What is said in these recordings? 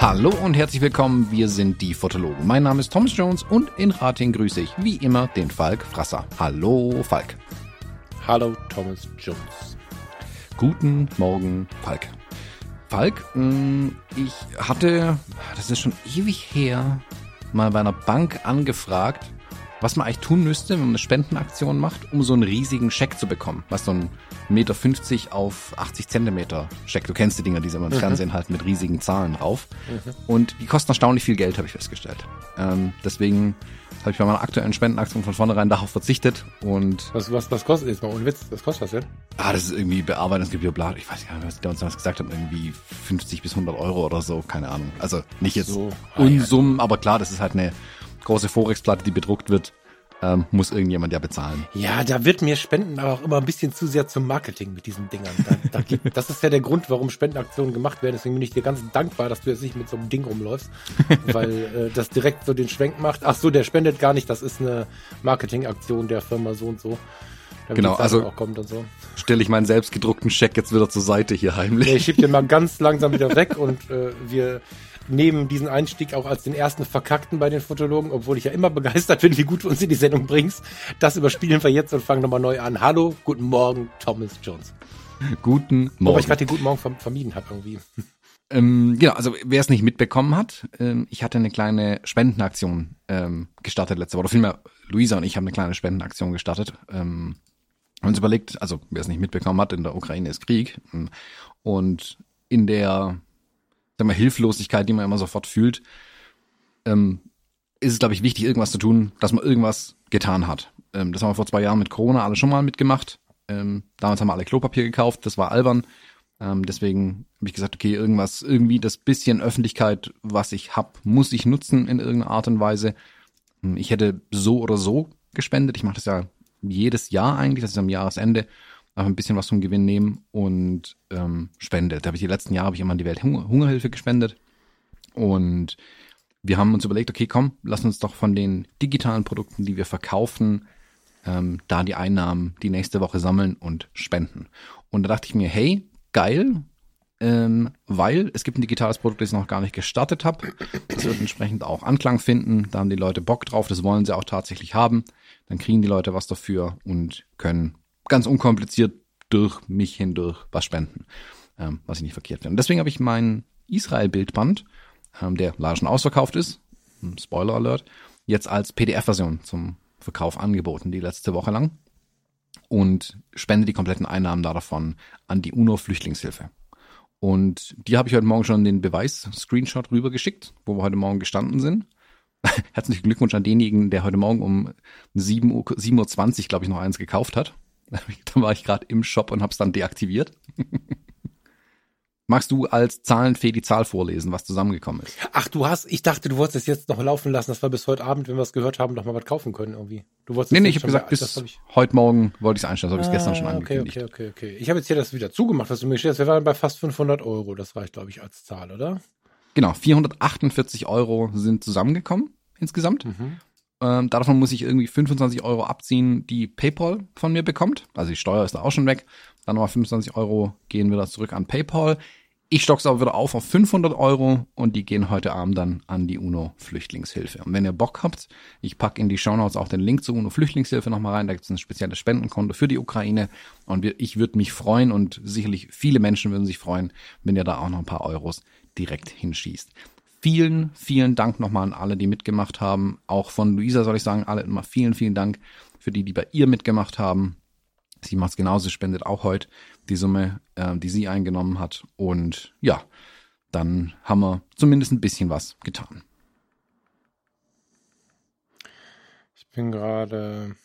Hallo und herzlich willkommen, wir sind die Fotologen. Mein Name ist Thomas Jones und in Rating grüße ich wie immer den Falk Frasser. Hallo Falk. Hallo Thomas Jones. Guten Morgen Falk. Falk, mm, ich hatte, das ist schon ewig her, mal bei einer Bank angefragt, was man eigentlich tun müsste, wenn man eine Spendenaktion macht, um so einen riesigen Scheck zu bekommen. Was so ein Meter 50 auf 80 Zentimeter Scheck. Du kennst die Dinger, die sind im mhm. Fernsehen halt mit riesigen Zahlen drauf. Mhm. Und die kosten erstaunlich viel Geld, habe ich festgestellt. Ähm, deswegen habe ich bei meiner aktuellen Spendenaktion von vornherein darauf verzichtet und. Was, was, was kostet jetzt mal ohne Witz? Was kostet das denn? Ah, das ist irgendwie Bearbeitungsgebühr, bla. Ich weiß nicht, was die uns damals gesagt haben, irgendwie 50 bis 100 Euro oder so, keine Ahnung. Also nicht jetzt so, Unsummen, aber klar, das ist halt eine große Forex-Platte, die bedruckt wird ähm, muss irgendjemand ja bezahlen. Ja, da wird mir Spenden aber auch immer ein bisschen zu sehr zum Marketing mit diesen Dingern. Da, da gibt, das ist ja der Grund, warum Spendenaktionen gemacht werden. Deswegen bin ich dir ganz dankbar, dass du jetzt nicht mit so einem Ding rumläufst, weil äh, das direkt so den Schwenk macht. Ach so, der spendet gar nicht. Das ist eine Marketingaktion der Firma so und so. Genau, also so. stelle ich meinen selbstgedruckten Scheck jetzt wieder zur Seite hier heimlich. Nee, ich schieb den mal ganz langsam wieder weg und äh, wir nehmen diesen Einstieg auch als den ersten Verkackten bei den Fotologen, obwohl ich ja immer begeistert bin, wie gut du uns in die Sendung bringst. Das überspielen wir jetzt und fangen nochmal neu an. Hallo, guten Morgen, Thomas Jones. Guten Morgen. Wobei ich gerade den guten Morgen vermieden habe irgendwie. Ähm, genau, also wer es nicht mitbekommen hat, ähm, ich hatte eine kleine Spendenaktion ähm, gestartet letzte Woche. Oder vielmehr, Luisa und ich haben eine kleine Spendenaktion gestartet. Ähm, haben uns überlegt, also wer es nicht mitbekommen hat, in der Ukraine ist Krieg. Ähm, und in der sag mal, Hilflosigkeit, die man immer sofort fühlt, ähm, ist es, glaube ich, wichtig, irgendwas zu tun, dass man irgendwas getan hat. Ähm, das haben wir vor zwei Jahren mit Corona alle schon mal mitgemacht. Ähm, damals haben wir alle Klopapier gekauft, das war albern. Ähm, deswegen habe ich gesagt, okay, irgendwas, irgendwie das bisschen Öffentlichkeit, was ich hab, muss ich nutzen in irgendeiner Art und Weise. Ähm, ich hätte so oder so gespendet. Ich mache das ja jedes Jahr eigentlich, das ist am Jahresende ein bisschen was vom Gewinn nehmen und ähm, spendet. Da habe ich die letzten Jahre habe ich immer an die Welthungerhilfe gespendet und wir haben uns überlegt, okay, komm, lass uns doch von den digitalen Produkten, die wir verkaufen, ähm, da die Einnahmen die nächste Woche sammeln und spenden. Und da dachte ich mir, hey, geil, ähm, weil es gibt ein digitales Produkt, das ich noch gar nicht gestartet habe. Das wird entsprechend auch Anklang finden. Da haben die Leute Bock drauf, das wollen sie auch tatsächlich haben. Dann kriegen die Leute was dafür und können ganz unkompliziert durch mich hindurch was spenden, ähm, was ich nicht verkehrt finde. Und deswegen habe ich mein Israel-Bildband, ähm, der leider schon ausverkauft ist, Spoiler Alert, jetzt als PDF-Version zum Verkauf angeboten, die letzte Woche lang. Und spende die kompletten Einnahmen davon an die UNO-Flüchtlingshilfe. Und die habe ich heute Morgen schon den Beweis-Screenshot rübergeschickt, wo wir heute Morgen gestanden sind. Herzlichen Glückwunsch an denjenigen, der heute Morgen um 7.20 Uhr, 7 Uhr glaube ich, noch eins gekauft hat. Dann war ich gerade im Shop und habe es dann deaktiviert. Magst du als Zahlenfee die Zahl vorlesen, was zusammengekommen ist? Ach, du hast, ich dachte, du wolltest es jetzt noch laufen lassen, dass wir bis heute Abend, wenn wir es gehört haben, noch mal was kaufen können irgendwie. Du wolltest nee, nee, ich habe gesagt, bis ich... heute Morgen wollte ich es einstellen, das habe ich ah, gestern schon ah, angekündigt. Okay, okay, okay, okay. Ich habe jetzt hier das wieder zugemacht, was du mir gestellt hast. Wir waren bei fast 500 Euro, das reicht, glaube ich, als Zahl, oder? Genau, 448 Euro sind zusammengekommen insgesamt. Mhm. Ähm, davon muss ich irgendwie 25 Euro abziehen, die PayPal von mir bekommt. Also die Steuer ist da auch schon weg. Dann nochmal 25 Euro gehen wieder zurück an PayPal. Ich stock's aber wieder auf auf 500 Euro und die gehen heute Abend dann an die UNO-Flüchtlingshilfe. Und wenn ihr Bock habt, ich pack in die Shownotes auch den Link zur UNO-Flüchtlingshilfe nochmal rein. Da gibt's ein spezielles Spendenkonto für die Ukraine. Und ich würde mich freuen und sicherlich viele Menschen würden sich freuen, wenn ihr da auch noch ein paar Euros direkt hinschießt. Vielen, vielen Dank nochmal an alle, die mitgemacht haben. Auch von Luisa soll ich sagen, alle immer vielen, vielen Dank für die, die bei ihr mitgemacht haben. Sie macht es genauso, spendet auch heute die Summe, äh, die sie eingenommen hat. Und ja, dann haben wir zumindest ein bisschen was getan. Ich bin gerade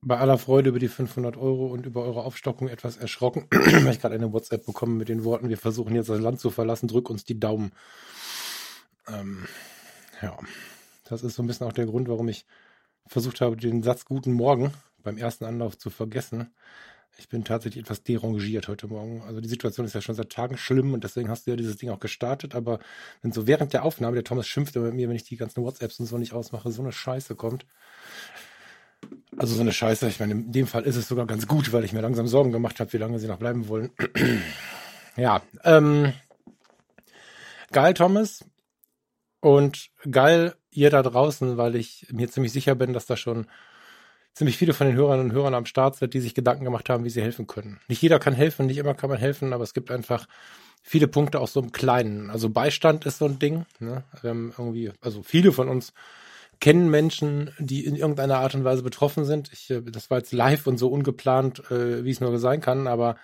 bei aller Freude über die 500 Euro und über eure Aufstockung etwas erschrocken, weil ich gerade eine WhatsApp bekommen mit den Worten, wir versuchen jetzt das Land zu verlassen, drück uns die Daumen. Ähm, ja, das ist so ein bisschen auch der Grund, warum ich versucht habe, den Satz Guten Morgen beim ersten Anlauf zu vergessen. Ich bin tatsächlich etwas derangiert heute Morgen. Also die Situation ist ja schon seit Tagen schlimm und deswegen hast du ja dieses Ding auch gestartet. Aber wenn so während der Aufnahme, der Thomas schimpft mit mir, wenn ich die ganzen WhatsApps und so nicht ausmache, so eine Scheiße kommt. Also so eine Scheiße. Ich meine, in dem Fall ist es sogar ganz gut, weil ich mir langsam Sorgen gemacht habe, wie lange sie noch bleiben wollen. ja, ähm, geil, Thomas. Und geil, ihr da draußen, weil ich mir ziemlich sicher bin, dass da schon ziemlich viele von den Hörern und Hörern am Start sind, die sich Gedanken gemacht haben, wie sie helfen können. Nicht jeder kann helfen, nicht immer kann man helfen, aber es gibt einfach viele Punkte auch so im Kleinen. Also Beistand ist so ein Ding. Ne? Wir haben irgendwie, also viele von uns kennen Menschen, die in irgendeiner Art und Weise betroffen sind. Ich, äh, das war jetzt live und so ungeplant, äh, wie es nur sein kann, aber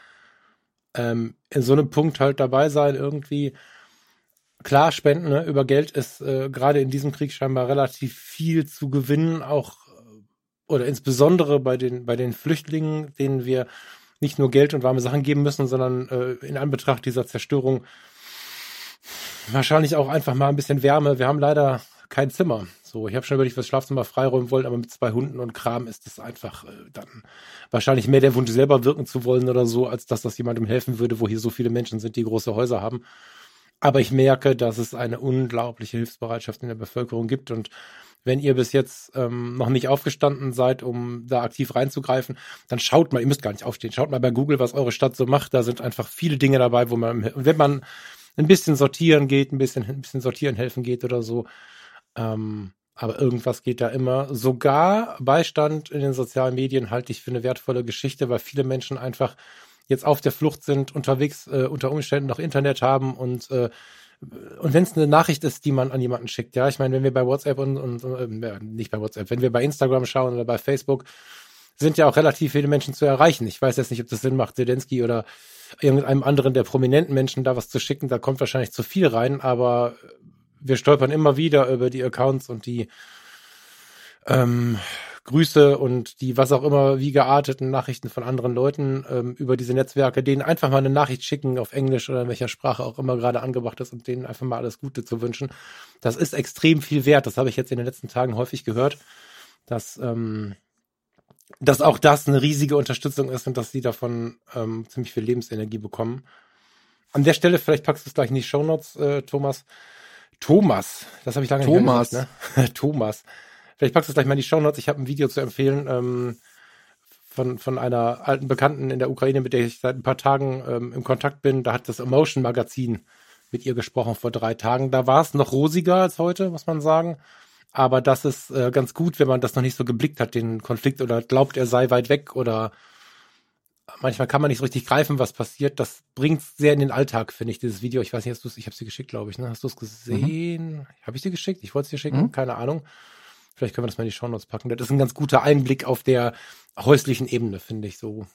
ähm, in so einem Punkt halt dabei sein, irgendwie klar spenden, ne? über Geld ist äh, gerade in diesem Krieg scheinbar relativ viel zu gewinnen, auch oder insbesondere bei den, bei den Flüchtlingen, denen wir nicht nur Geld und warme Sachen geben müssen, sondern äh, in Anbetracht dieser Zerstörung wahrscheinlich auch einfach mal ein bisschen Wärme. Wir haben leider kein Zimmer. So, ich habe schon überlegt, was Schlafzimmer freiräumen wollen, aber mit zwei Hunden und Kram ist das einfach äh, dann wahrscheinlich mehr der Wunsch, selber wirken zu wollen oder so, als dass das jemandem helfen würde, wo hier so viele Menschen sind, die große Häuser haben. Aber ich merke, dass es eine unglaubliche Hilfsbereitschaft in der Bevölkerung gibt und wenn ihr bis jetzt ähm, noch nicht aufgestanden seid, um da aktiv reinzugreifen, dann schaut mal, ihr müsst gar nicht aufstehen, schaut mal bei Google, was eure Stadt so macht. Da sind einfach viele Dinge dabei, wo man, wenn man ein bisschen sortieren geht, ein bisschen, ein bisschen sortieren helfen geht oder so, ähm, aber irgendwas geht da immer. Sogar Beistand in den sozialen Medien halte ich für eine wertvolle Geschichte, weil viele Menschen einfach jetzt auf der Flucht sind, unterwegs äh, unter Umständen noch Internet haben und äh, und wenn es eine Nachricht ist, die man an jemanden schickt, ja, ich meine, wenn wir bei WhatsApp und, und äh, nicht bei WhatsApp, wenn wir bei Instagram schauen oder bei Facebook, sind ja auch relativ viele Menschen zu erreichen. Ich weiß jetzt nicht, ob das Sinn macht, Zelensky oder irgendeinem anderen der prominenten Menschen da was zu schicken. Da kommt wahrscheinlich zu viel rein, aber wir stolpern immer wieder über die Accounts und die ähm, Grüße und die was auch immer wie gearteten Nachrichten von anderen Leuten ähm, über diese Netzwerke, denen einfach mal eine Nachricht schicken auf Englisch oder in welcher Sprache auch immer gerade angebracht ist und denen einfach mal alles Gute zu wünschen. Das ist extrem viel wert. Das habe ich jetzt in den letzten Tagen häufig gehört, dass ähm, dass auch das eine riesige Unterstützung ist und dass sie davon ähm, ziemlich viel Lebensenergie bekommen. An der Stelle, vielleicht packst du es gleich in die Shownotes, äh, Thomas. Thomas, das habe ich lange Thomas. nicht gehört, ne? Thomas. Vielleicht packst du es gleich mal in die Shownotes. Ich habe ein Video zu empfehlen ähm, von, von einer alten Bekannten in der Ukraine, mit der ich seit ein paar Tagen ähm, im Kontakt bin. Da hat das Emotion Magazin mit ihr gesprochen vor drei Tagen. Da war es noch rosiger als heute, muss man sagen. Aber das ist äh, ganz gut, wenn man das noch nicht so geblickt hat, den Konflikt, oder glaubt, er sei weit weg oder manchmal kann man nicht so richtig greifen, was passiert. Das bringt sehr in den Alltag, finde ich, dieses Video. Ich weiß nicht, hast du ich habe sie geschickt, glaube ich. Ne? Hast du es gesehen? Mhm. Habe ich sie geschickt? Ich wollte es dir schicken, mhm. keine Ahnung. Vielleicht können wir das mal in die Shownotes packen. Das ist ein ganz guter Einblick auf der häuslichen Ebene, finde ich so.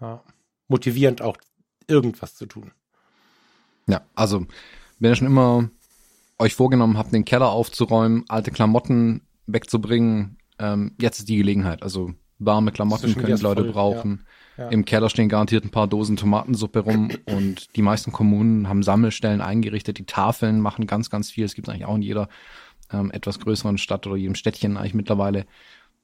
Ja, motivierend auch irgendwas zu tun. Ja, also wenn ihr schon immer euch vorgenommen habt, den Keller aufzuräumen, alte Klamotten wegzubringen, ähm, jetzt ist die Gelegenheit. Also warme Klamotten können die Leute voll, brauchen. Ja, ja. Im Keller stehen garantiert ein paar Dosen Tomatensuppe rum und die meisten Kommunen haben Sammelstellen eingerichtet. Die Tafeln machen ganz, ganz viel. Es gibt eigentlich auch in jeder ähm, etwas größeren Stadt oder jedem Städtchen eigentlich mittlerweile,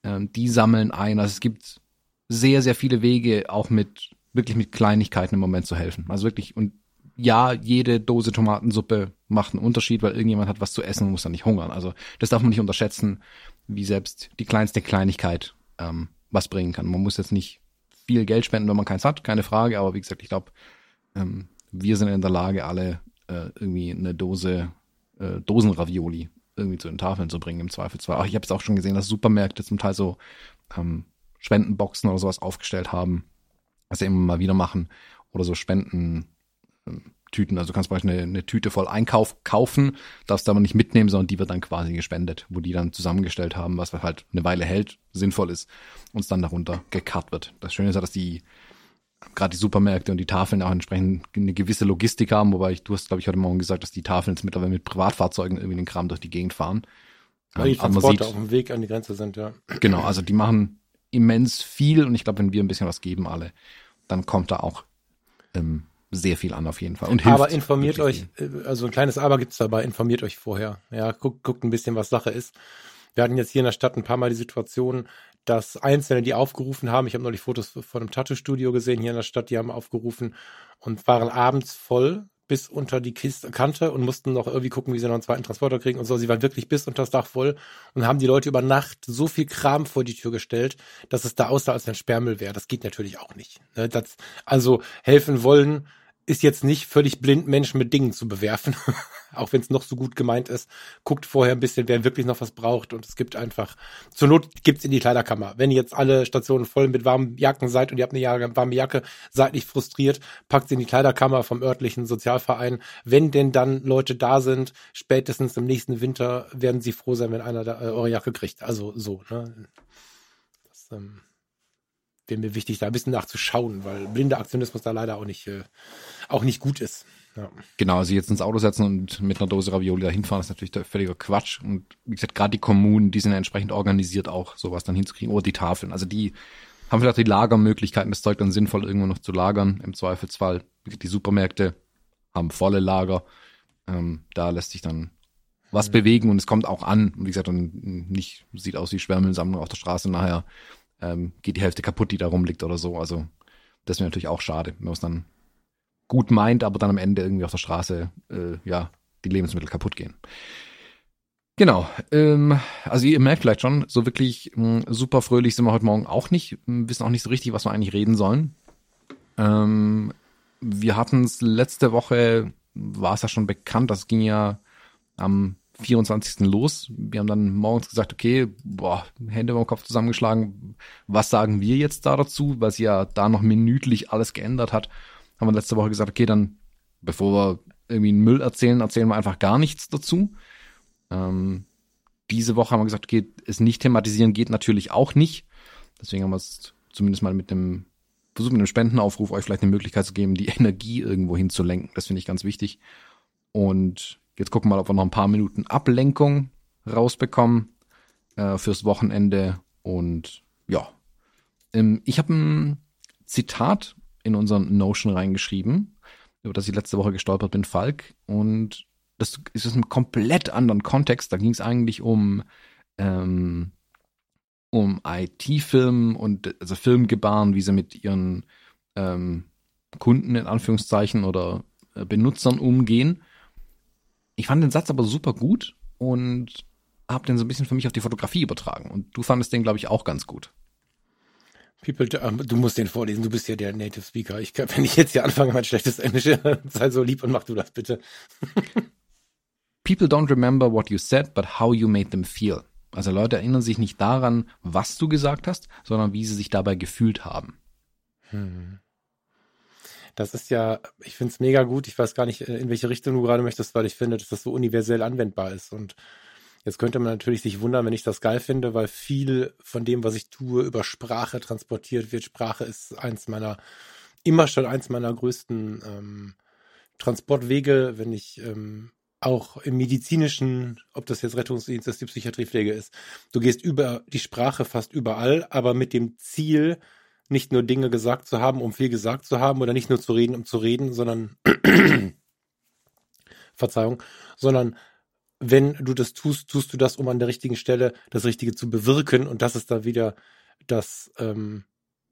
ähm, die sammeln ein. Also es gibt sehr, sehr viele Wege, auch mit wirklich mit Kleinigkeiten im Moment zu helfen. Also wirklich, und ja, jede Dose Tomatensuppe macht einen Unterschied, weil irgendjemand hat was zu essen und muss dann nicht hungern. Also das darf man nicht unterschätzen, wie selbst die kleinste Kleinigkeit ähm, was bringen kann. Man muss jetzt nicht viel Geld spenden, wenn man keins hat, keine Frage, aber wie gesagt, ich glaube, ähm, wir sind in der Lage, alle äh, irgendwie eine Dose äh, Dosenravioli irgendwie zu den Tafeln zu bringen im Zweifelsfall. Ach, ich habe es auch schon gesehen, dass Supermärkte zum Teil so ähm, Spendenboxen oder sowas aufgestellt haben, was sie immer mal wieder machen oder so Spendentüten. Also du kannst zum Beispiel eine, eine Tüte voll Einkauf kaufen, darfst aber nicht mitnehmen, sondern die wird dann quasi gespendet, wo die dann zusammengestellt haben, was halt eine Weile hält, sinnvoll ist, und es dann darunter gekarrt wird. Das Schöne ist ja, dass die gerade die Supermärkte und die Tafeln auch entsprechend eine gewisse Logistik haben, wobei ich, du hast, glaube ich, heute Morgen gesagt, dass die Tafeln jetzt mittlerweile mit Privatfahrzeugen irgendwie den Kram durch die Gegend fahren. Weil die Transporte sieht, auf dem Weg an die Grenze sind, ja. Genau, also die machen immens viel und ich glaube, wenn wir ein bisschen was geben alle, dann kommt da auch ähm, sehr viel an auf jeden Fall. Und hilft aber informiert euch. Äh, also ein kleines Aber gibt's dabei, informiert euch vorher. Ja, guckt, guckt ein bisschen, was Sache ist. Wir hatten jetzt hier in der Stadt ein paar Mal die Situation, dass Einzelne, die aufgerufen haben, ich habe neulich Fotos von einem Tattoo-Studio gesehen hier in der Stadt, die haben aufgerufen und waren abends voll bis unter die Kiste, Kante und mussten noch irgendwie gucken, wie sie noch einen zweiten Transporter kriegen und so. Sie waren wirklich bis unter das Dach voll und haben die Leute über Nacht so viel Kram vor die Tür gestellt, dass es da aussah, als ein Sperrmüll wäre. Das geht natürlich auch nicht. Ne? Das, also helfen wollen ist jetzt nicht völlig blind, Menschen mit Dingen zu bewerfen, auch wenn es noch so gut gemeint ist. Guckt vorher ein bisschen, wer wirklich noch was braucht und es gibt einfach, zur Not gibt's in die Kleiderkammer. Wenn ihr jetzt alle Stationen voll mit warmen Jacken seid und ihr habt eine warme Jacke, seid nicht frustriert, packt sie in die Kleiderkammer vom örtlichen Sozialverein. Wenn denn dann Leute da sind, spätestens im nächsten Winter werden sie froh sein, wenn einer da, äh, eure Jacke kriegt. Also so, ne? Das, ähm wäre mir wichtig, da ein bisschen nachzuschauen, weil blinder Aktionismus da leider auch nicht, äh, auch nicht gut ist. Ja. Genau, also jetzt ins Auto setzen und mit einer Dose Ravioli da hinfahren, ist natürlich völliger Quatsch. Und wie gesagt, gerade die Kommunen, die sind ja entsprechend organisiert, auch sowas dann hinzukriegen. Oder die Tafeln. Also die haben vielleicht die Lagermöglichkeiten, das Zeug dann sinnvoll irgendwo noch zu lagern. Im Zweifelsfall, die Supermärkte haben volle Lager. Ähm, da lässt sich dann was mhm. bewegen und es kommt auch an. Und wie gesagt, dann nicht sieht aus wie Schwärmelsammlung auf der Straße nachher ähm, geht die Hälfte kaputt, die da rumliegt oder so. Also das wäre natürlich auch schade, wenn man es dann gut meint, aber dann am Ende irgendwie auf der Straße äh, ja die Lebensmittel kaputt gehen. Genau. Ähm, also ihr merkt vielleicht schon, so wirklich mh, hm, super fröhlich sind wir heute Morgen auch nicht, wissen auch nicht so richtig, was wir eigentlich reden sollen. Ähm, wir hatten es letzte Woche, war es ja schon bekannt, das ging ja am 24. los. Wir haben dann morgens gesagt, okay, boah, Hände beim Kopf zusammengeschlagen. Was sagen wir jetzt da dazu? Weil sie ja da noch minütlich alles geändert hat. Haben wir letzte Woche gesagt, okay, dann, bevor wir irgendwie einen Müll erzählen, erzählen wir einfach gar nichts dazu. Ähm, diese Woche haben wir gesagt, okay, es nicht thematisieren geht natürlich auch nicht. Deswegen haben wir es zumindest mal mit dem Versuch, mit einem Spendenaufruf euch vielleicht eine Möglichkeit zu geben, die Energie irgendwo hinzulenken. Das finde ich ganz wichtig. Und Jetzt gucken wir mal, ob wir noch ein paar Minuten Ablenkung rausbekommen äh, fürs Wochenende. Und ja, ähm, ich habe ein Zitat in unseren Notion reingeschrieben, über das ich letzte Woche gestolpert bin, Falk. Und das ist aus einem komplett anderen Kontext. Da ging es eigentlich um ähm, um IT-Filmen und also Filmgebaren, wie sie mit ihren ähm, Kunden in Anführungszeichen oder äh, Benutzern umgehen. Ich fand den Satz aber super gut und habe den so ein bisschen für mich auf die Fotografie übertragen. Und du fandest den, glaube ich, auch ganz gut. People, du musst den vorlesen, du bist ja der Native Speaker. Ich kann, wenn ich jetzt hier anfange, mein schlechtes Englisch, sei so lieb und mach du das bitte. People don't remember what you said, but how you made them feel. Also Leute erinnern sich nicht daran, was du gesagt hast, sondern wie sie sich dabei gefühlt haben. Hm. Das ist ja, ich finde es mega gut. Ich weiß gar nicht, äh, in welche Richtung du gerade möchtest, weil ich finde, dass das so universell anwendbar ist. Und jetzt könnte man natürlich sich wundern, wenn ich das geil finde, weil viel von dem, was ich tue, über Sprache transportiert wird. Sprache ist eins meiner, immer schon eins meiner größten ähm, Transportwege, wenn ich ähm, auch im medizinischen, ob das jetzt Rettungsdienst ist, die Psychiatriepflege ist. Du gehst über die Sprache fast überall, aber mit dem Ziel, nicht nur Dinge gesagt zu haben, um viel gesagt zu haben oder nicht nur zu reden, um zu reden, sondern Verzeihung, sondern wenn du das tust, tust du das, um an der richtigen Stelle das Richtige zu bewirken und das ist da wieder das, ähm,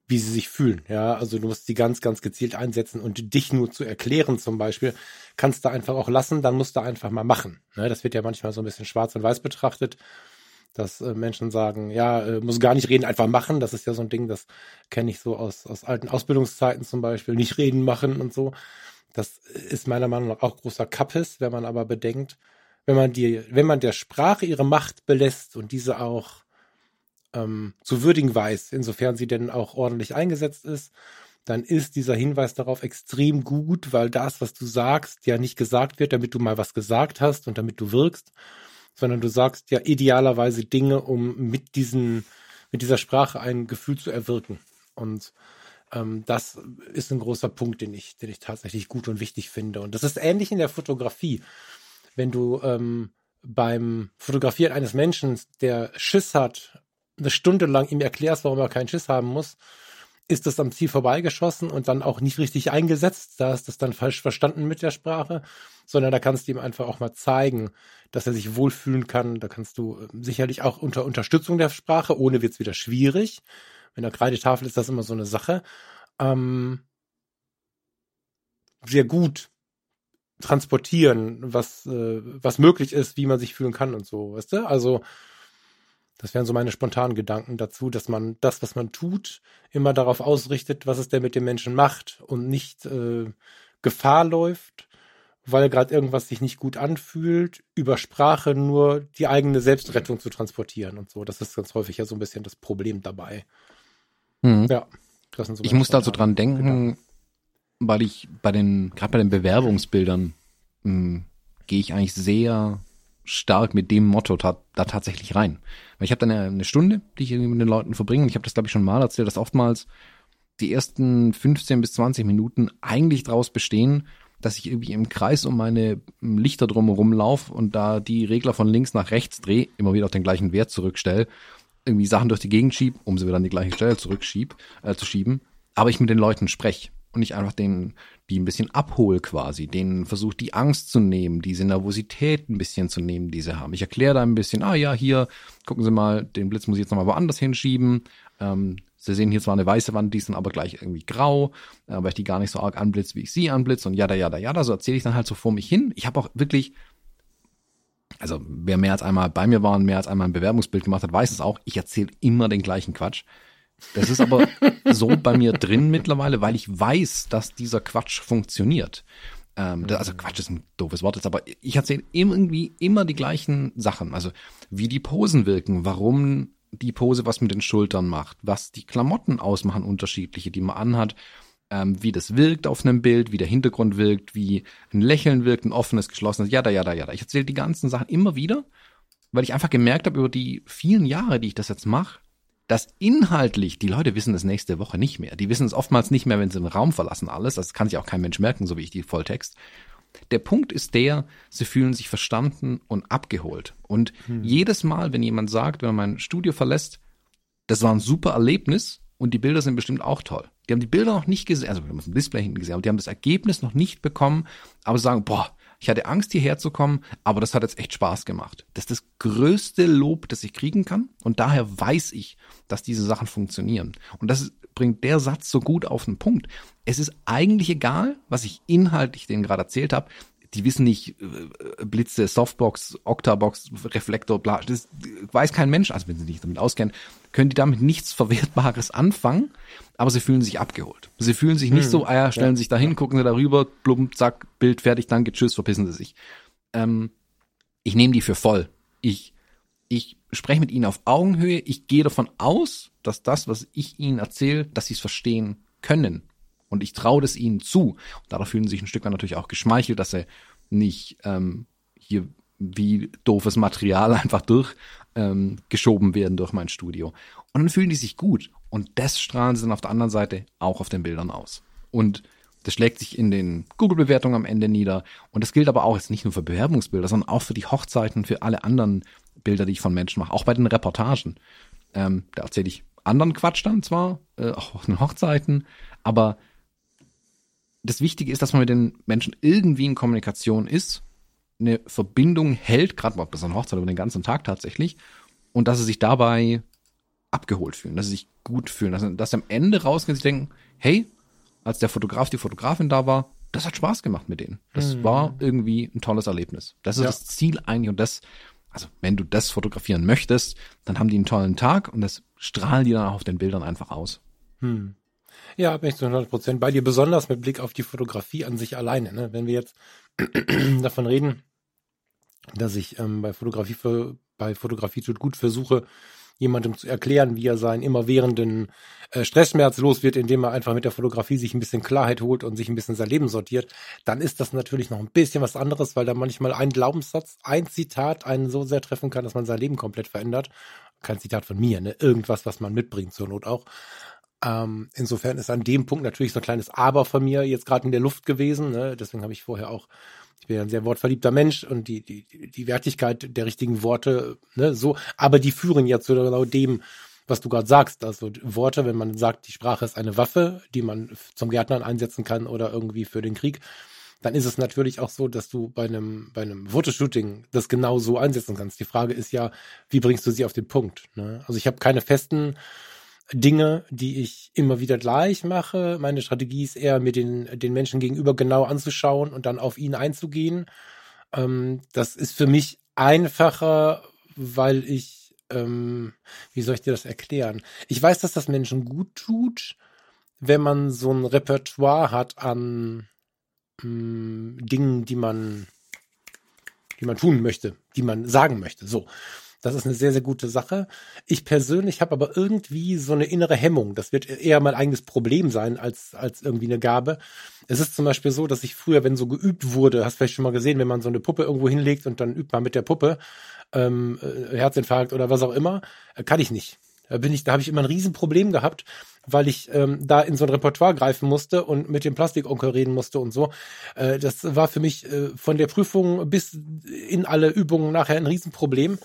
wie sie sich fühlen. Ja, also du musst sie ganz, ganz gezielt einsetzen und dich nur zu erklären zum Beispiel, kannst du einfach auch lassen, dann musst du einfach mal machen. Ne, das wird ja manchmal so ein bisschen schwarz und weiß betrachtet dass äh, Menschen sagen, ja, äh, muss gar nicht reden, einfach machen. Das ist ja so ein Ding, das kenne ich so aus, aus alten Ausbildungszeiten zum Beispiel, nicht reden, machen und so. Das ist meiner Meinung nach auch großer Kappes, wenn man aber bedenkt, wenn man die, wenn man der Sprache ihre Macht belässt und diese auch ähm, zu würdigen weiß, insofern sie denn auch ordentlich eingesetzt ist, dann ist dieser Hinweis darauf extrem gut, weil das, was du sagst, ja nicht gesagt wird, damit du mal was gesagt hast und damit du wirkst, sondern du sagst ja idealerweise Dinge, um mit diesen, mit dieser Sprache ein Gefühl zu erwirken. Und ähm, das ist ein großer Punkt, den ich, den ich tatsächlich gut und wichtig finde. Und das ist ähnlich in der Fotografie. Wenn du ähm, beim Fotografieren eines Menschen, der Schiss hat, eine Stunde lang ihm erklärst, warum er keinen Schiss haben muss, ist das am Ziel vorbeigeschossen und dann auch nicht richtig eingesetzt. Da ist das dann falsch verstanden mit der Sprache, sondern da kannst du ihm einfach auch mal zeigen, dass er sich wohlfühlen kann. Da kannst du äh, sicherlich auch unter Unterstützung der Sprache, ohne wird's wieder schwierig. Mit der Kreidetafel ist das immer so eine Sache. Ähm, sehr gut transportieren, was, äh, was möglich ist, wie man sich fühlen kann und so, weißt du? Also, das wären so meine spontanen Gedanken dazu, dass man das, was man tut, immer darauf ausrichtet, was es denn mit dem Menschen macht und nicht äh, Gefahr läuft, weil gerade irgendwas sich nicht gut anfühlt, über Sprache nur die eigene Selbstrettung zu transportieren und so. Das ist ganz häufig ja so ein bisschen das Problem dabei. Mhm. Ja. So ich musste also dran denken, Gedanken. weil ich bei den, gerade bei den Bewerbungsbildern, hm, gehe ich eigentlich sehr stark mit dem Motto ta da tatsächlich rein. Weil ich habe dann eine, Stunde, die ich irgendwie mit den Leuten verbringe. Ich habe das, glaube ich, schon mal erzählt, dass oftmals die ersten 15 bis 20 Minuten eigentlich daraus bestehen, dass ich irgendwie im Kreis um meine Lichter drumherum laufe und da die Regler von links nach rechts drehe, immer wieder auf den gleichen Wert zurückstelle, irgendwie Sachen durch die Gegend schieb, um sie wieder an die gleiche Stelle zurückschieb, äh, zu schieben, aber ich mit den Leuten spreche und ich einfach den, die ein bisschen abhole quasi, denen versuche die Angst zu nehmen, diese Nervosität ein bisschen zu nehmen, die sie haben. Ich erkläre da ein bisschen, ah ja, hier, gucken Sie mal, den Blitz muss ich jetzt nochmal woanders hinschieben. Ähm, Sie sehen hier zwar eine weiße Wand, die ist dann aber gleich irgendwie grau, äh, weil ich die gar nicht so arg anblitze, wie ich sie anblitze und ja, da, ja, da, ja, da, so erzähle ich dann halt so vor mich hin. Ich habe auch wirklich, also wer mehr als einmal bei mir war und mehr als einmal ein Bewerbungsbild gemacht hat, weiß es auch, ich erzähle immer den gleichen Quatsch. Das ist aber so bei mir drin mittlerweile, weil ich weiß, dass dieser Quatsch funktioniert. Ähm, also Quatsch ist ein doofes Wort jetzt, aber ich erzähle irgendwie immer die gleichen Sachen. Also wie die Posen wirken, warum die Pose was mit den Schultern macht, was die Klamotten ausmachen, unterschiedliche, die man anhat, ähm, wie das wirkt auf einem Bild, wie der Hintergrund wirkt, wie ein Lächeln wirkt, ein offenes, geschlossenes, ja, da, ja, da, ja. Ich erzähle die ganzen Sachen immer wieder, weil ich einfach gemerkt habe über die vielen Jahre, die ich das jetzt mache, dass inhaltlich, die Leute wissen es nächste Woche nicht mehr. Die wissen es oftmals nicht mehr, wenn sie den Raum verlassen, alles. Das kann sich auch kein Mensch merken, so wie ich die Volltext. Der Punkt ist der, sie fühlen sich verstanden und abgeholt. Und hm. jedes Mal, wenn jemand sagt, wenn er mein Studio verlässt, das war ein super Erlebnis und die Bilder sind bestimmt auch toll. Die haben die Bilder noch nicht gesehen, also wir haben es im Display hinten gesehen, aber die haben das Ergebnis noch nicht bekommen, aber sagen, boah, ich hatte Angst, hierher zu kommen, aber das hat jetzt echt Spaß gemacht. Das ist das größte Lob, das ich kriegen kann. Und daher weiß ich, dass diese Sachen funktionieren. Und das bringt der Satz so gut auf den Punkt. Es ist eigentlich egal, was ich inhaltlich denen gerade erzählt habe. Die wissen nicht, äh, Blitze, Softbox, Octabox, Reflektor, bla, das weiß kein Mensch, also wenn sie sich damit auskennen, können die damit nichts Verwertbares anfangen aber sie fühlen sich abgeholt. Sie fühlen sich nicht hm, so, ah ja, stellen ja, sich dahin, gucken sie darüber, blum, zack, Bild fertig, danke, tschüss, verpissen sie sich. Ähm, ich nehme die für voll. Ich, ich spreche mit ihnen auf Augenhöhe. Ich gehe davon aus, dass das, was ich ihnen erzähle, dass sie es verstehen können. Und ich traue das ihnen zu. Und darauf fühlen sie sich ein Stück weit natürlich auch geschmeichelt, dass sie nicht ähm, hier wie doofes Material einfach durch ähm, werden durch mein Studio. Und dann fühlen die sich gut. Und das strahlen sie dann auf der anderen Seite auch auf den Bildern aus. Und das schlägt sich in den Google-Bewertungen am Ende nieder. Und das gilt aber auch jetzt nicht nur für Bewerbungsbilder, sondern auch für die Hochzeiten, für alle anderen Bilder, die ich von Menschen mache. Auch bei den Reportagen. Ähm, da erzähle ich anderen Quatsch dann zwar, äh, auch auf Hochzeiten, aber das Wichtige ist, dass man mit den Menschen irgendwie in Kommunikation ist eine Verbindung hält, gerade bei so einer Hochzeit über den ganzen Tag tatsächlich, und dass sie sich dabei abgeholt fühlen, dass sie sich gut fühlen, dass, dass sie am Ende rausgehen und sich denken, hey, als der Fotograf, die Fotografin da war, das hat Spaß gemacht mit denen. Das mhm. war irgendwie ein tolles Erlebnis. Das ist ja. das Ziel eigentlich und das, also wenn du das fotografieren möchtest, dann haben die einen tollen Tag und das strahlen die dann auch auf den Bildern einfach aus. Hm. Ja, bin ich zu 100 Prozent bei dir, besonders mit Blick auf die Fotografie an sich alleine. Ne? Wenn wir jetzt davon reden, dass ich ähm, bei Fotografie für, bei Fotografie tut gut versuche, jemandem zu erklären, wie er seinen immerwährenden äh, Stressschmerz los wird, indem er einfach mit der Fotografie sich ein bisschen Klarheit holt und sich ein bisschen sein Leben sortiert, dann ist das natürlich noch ein bisschen was anderes, weil da manchmal ein Glaubenssatz, ein Zitat einen so sehr treffen kann, dass man sein Leben komplett verändert. Kein Zitat von mir, ne? Irgendwas, was man mitbringt zur Not auch. Ähm, insofern ist an dem Punkt natürlich so ein kleines Aber von mir jetzt gerade in der Luft gewesen. Ne? Deswegen habe ich vorher auch, ich bin ja ein sehr wortverliebter Mensch und die, die, die Wertigkeit der richtigen Worte, ne, so, aber die führen ja zu genau dem, was du gerade sagst. Also Worte, wenn man sagt, die Sprache ist eine Waffe, die man zum Gärtnern einsetzen kann oder irgendwie für den Krieg, dann ist es natürlich auch so, dass du bei einem, bei einem Fotoshooting das genau so einsetzen kannst. Die Frage ist ja, wie bringst du sie auf den Punkt? Ne? Also ich habe keine festen Dinge, die ich immer wieder gleich mache. Meine Strategie ist eher, mir den, den Menschen gegenüber genau anzuschauen und dann auf ihn einzugehen. Ähm, das ist für mich einfacher, weil ich, ähm, wie soll ich dir das erklären? Ich weiß, dass das Menschen gut tut, wenn man so ein Repertoire hat an ähm, Dingen, die man, die man tun möchte, die man sagen möchte. So. Das ist eine sehr, sehr gute Sache. Ich persönlich habe aber irgendwie so eine innere Hemmung. Das wird eher mein eigenes Problem sein als, als irgendwie eine Gabe. Es ist zum Beispiel so, dass ich früher, wenn so geübt wurde, hast vielleicht schon mal gesehen, wenn man so eine Puppe irgendwo hinlegt und dann übt man mit der Puppe, ähm, äh, Herzinfarkt oder was auch immer, äh, kann ich nicht. Da bin ich, da habe ich immer ein Riesenproblem gehabt, weil ich ähm, da in so ein Repertoire greifen musste und mit dem Plastikonkel reden musste und so. Äh, das war für mich äh, von der Prüfung bis in alle Übungen nachher ein Riesenproblem.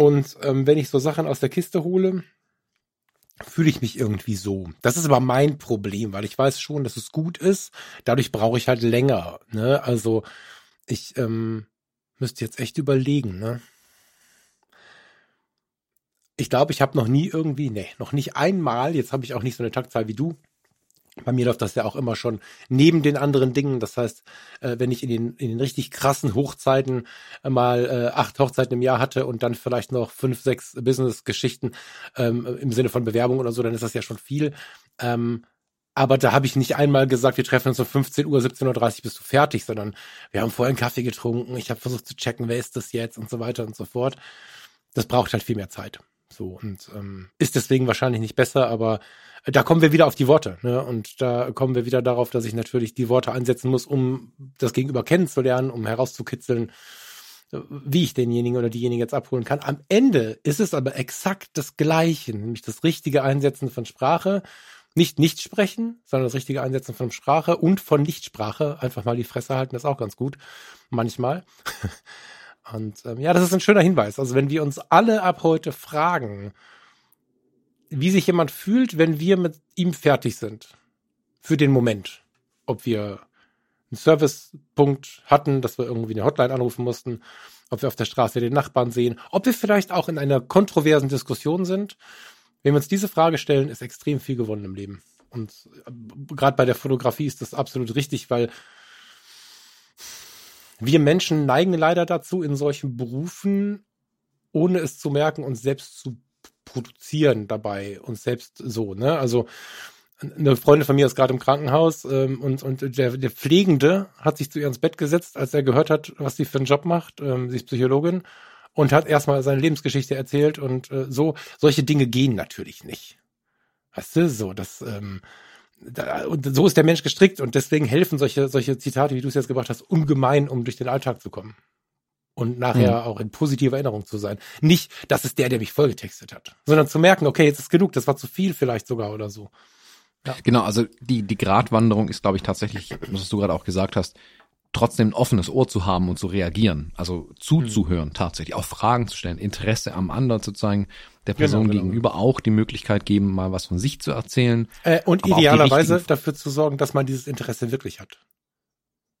Und ähm, wenn ich so Sachen aus der Kiste hole, fühle ich mich irgendwie so. Das ist aber mein Problem, weil ich weiß schon, dass es gut ist. Dadurch brauche ich halt länger. Ne? Also ich ähm, müsste jetzt echt überlegen. Ne? Ich glaube, ich habe noch nie irgendwie, nee, noch nicht einmal, jetzt habe ich auch nicht so eine Taktzahl wie du. Bei mir läuft das ja auch immer schon neben den anderen Dingen. Das heißt, äh, wenn ich in den, in den richtig krassen Hochzeiten mal äh, acht Hochzeiten im Jahr hatte und dann vielleicht noch fünf, sechs Business-Geschichten ähm, im Sinne von Bewerbung oder so, dann ist das ja schon viel. Ähm, aber da habe ich nicht einmal gesagt, wir treffen uns um 15 Uhr, 17.30 Uhr bist du fertig, sondern wir haben vorher einen Kaffee getrunken, ich habe versucht zu checken, wer ist das jetzt und so weiter und so fort. Das braucht halt viel mehr Zeit. So und ähm, ist deswegen wahrscheinlich nicht besser, aber äh, da kommen wir wieder auf die Worte. Ne? Und da kommen wir wieder darauf, dass ich natürlich die Worte einsetzen muss, um das Gegenüber kennenzulernen, um herauszukitzeln, äh, wie ich denjenigen oder diejenige jetzt abholen kann. Am Ende ist es aber exakt das Gleiche, nämlich das richtige Einsetzen von Sprache. Nicht nicht sprechen, sondern das richtige Einsetzen von Sprache und von Nichtsprache. Einfach mal die Fresse halten, ist auch ganz gut. Manchmal. Und ähm, ja, das ist ein schöner Hinweis. Also wenn wir uns alle ab heute fragen, wie sich jemand fühlt, wenn wir mit ihm fertig sind, für den Moment, ob wir einen Servicepunkt hatten, dass wir irgendwie eine Hotline anrufen mussten, ob wir auf der Straße den Nachbarn sehen, ob wir vielleicht auch in einer kontroversen Diskussion sind. Wenn wir uns diese Frage stellen, ist extrem viel gewonnen im Leben. Und äh, gerade bei der Fotografie ist das absolut richtig, weil wir Menschen neigen leider dazu, in solchen Berufen, ohne es zu merken, uns selbst zu produzieren dabei, uns selbst so, ne? Also eine Freundin von mir ist gerade im Krankenhaus ähm, und, und der, der Pflegende hat sich zu ihr ins Bett gesetzt, als er gehört hat, was sie für einen Job macht. Ähm, sie ist Psychologin und hat erstmal seine Lebensgeschichte erzählt und äh, so. Solche Dinge gehen natürlich nicht. Weißt du, so, das, ähm, da, und so ist der Mensch gestrickt und deswegen helfen solche, solche Zitate, wie du es jetzt gebracht hast, ungemein, um durch den Alltag zu kommen. Und nachher mhm. auch in positiver Erinnerung zu sein. Nicht, das ist der, der mich vollgetextet hat, sondern zu merken, okay, jetzt ist genug, das war zu viel vielleicht sogar oder so. Ja. Genau, also die, die Gratwanderung ist, glaube ich, tatsächlich, was du gerade auch gesagt hast, trotzdem ein offenes Ohr zu haben und zu reagieren, also zuzuhören mhm. tatsächlich, auch Fragen zu stellen, Interesse am anderen zu zeigen, der genau, Person genau, genau. gegenüber auch die Möglichkeit geben, mal was von sich zu erzählen. Äh, und idealerweise dafür zu sorgen, dass man dieses Interesse wirklich hat.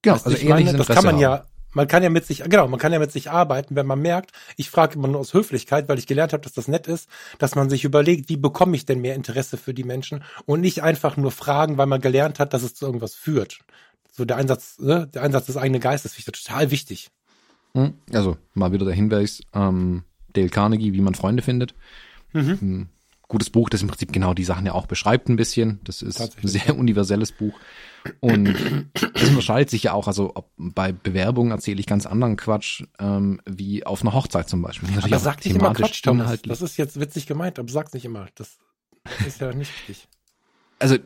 Genau, weißt, also ehrliches meine, das kann man haben. ja man kann ja mit sich, genau, man kann ja mit sich arbeiten, wenn man merkt, ich frage immer nur aus Höflichkeit, weil ich gelernt habe, dass das nett ist, dass man sich überlegt, wie bekomme ich denn mehr Interesse für die Menschen und nicht einfach nur fragen, weil man gelernt hat, dass es zu irgendwas führt. So der Einsatz, ne, der Einsatz des eigenen Geistes finde ich total wichtig. Hm, also mal wieder der Hinweis, ähm, Dale Carnegie, wie man Freunde findet. Mhm. Ein gutes Buch, das im Prinzip genau die Sachen ja auch beschreibt ein bisschen. Das ist ein sehr universelles Buch. Und das unterscheidet sich ja auch, also bei Bewerbungen erzähle ich ganz anderen Quatsch, ähm, wie auf einer Hochzeit zum Beispiel. Aber sag nicht immer Quatsch, Thomas. Das ist jetzt witzig gemeint, aber sag's nicht immer. Das ist ja nicht richtig. Also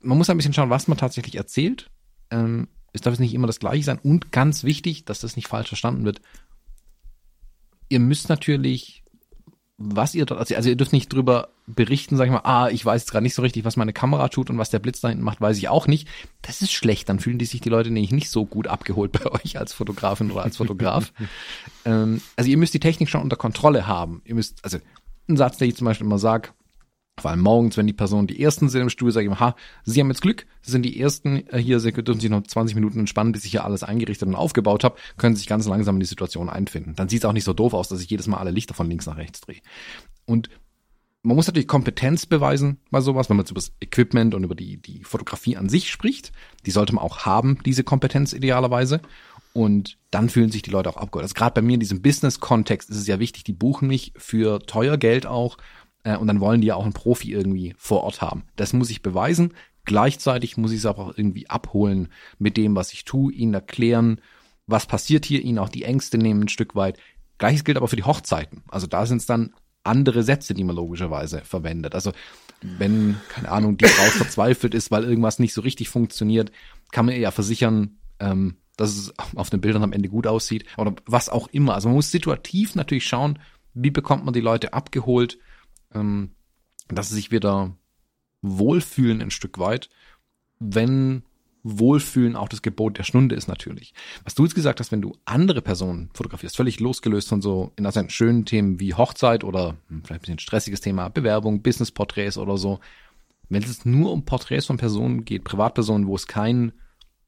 man muss ein bisschen schauen, was man tatsächlich erzählt. Ähm, es darf jetzt nicht immer das Gleiche sein. Und ganz wichtig, dass das nicht falsch verstanden wird. Ihr müsst natürlich was ihr dort, also ihr dürft nicht drüber berichten, sag ich mal, ah, ich weiß jetzt gerade nicht so richtig, was meine Kamera tut und was der Blitz da hinten macht, weiß ich auch nicht. Das ist schlecht, dann fühlen die sich die Leute nämlich nicht so gut abgeholt bei euch als Fotografin oder als Fotograf. ähm, also ihr müsst die Technik schon unter Kontrolle haben. Ihr müsst, also ein Satz, den ich zum Beispiel immer sage, vor allem morgens, wenn die Personen die Ersten sind im Stuhl, sage ich immer, ha, Sie haben jetzt Glück, Sie sind die Ersten äh, hier, Sie dürfen sich noch 20 Minuten entspannen, bis ich hier alles eingerichtet und aufgebaut habe, können sich ganz langsam in die Situation einfinden. Dann sieht es auch nicht so doof aus, dass ich jedes Mal alle Lichter von links nach rechts drehe. Und man muss natürlich Kompetenz beweisen bei sowas, wenn man jetzt über das Equipment und über die, die Fotografie an sich spricht. Die sollte man auch haben, diese Kompetenz idealerweise. Und dann fühlen sich die Leute auch abgeholt. Also gerade bei mir in diesem Business-Kontext ist es ja wichtig, die buchen mich für teuer Geld auch äh, und dann wollen die ja auch einen Profi irgendwie vor Ort haben. Das muss ich beweisen. Gleichzeitig muss ich es aber auch irgendwie abholen mit dem, was ich tue, ihnen erklären, was passiert hier, ihnen auch die Ängste nehmen ein Stück weit. Gleiches gilt aber für die Hochzeiten. Also da sind es dann andere Sätze, die man logischerweise verwendet. Also wenn, keine Ahnung, die Frau verzweifelt ist, weil irgendwas nicht so richtig funktioniert, kann man ihr ja versichern, ähm, dass es auf den Bildern am Ende gut aussieht oder was auch immer. Also man muss situativ natürlich schauen, wie bekommt man die Leute abgeholt ähm, dass sie sich wieder wohlfühlen ein Stück weit, wenn Wohlfühlen auch das Gebot der Stunde ist natürlich. Was du jetzt gesagt hast, wenn du andere Personen fotografierst, völlig losgelöst von so in also schönen Themen wie Hochzeit oder hm, vielleicht ein bisschen stressiges Thema, Bewerbung, Business-Porträts oder so. Wenn es nur um Porträts von Personen geht, Privatpersonen, wo es keinen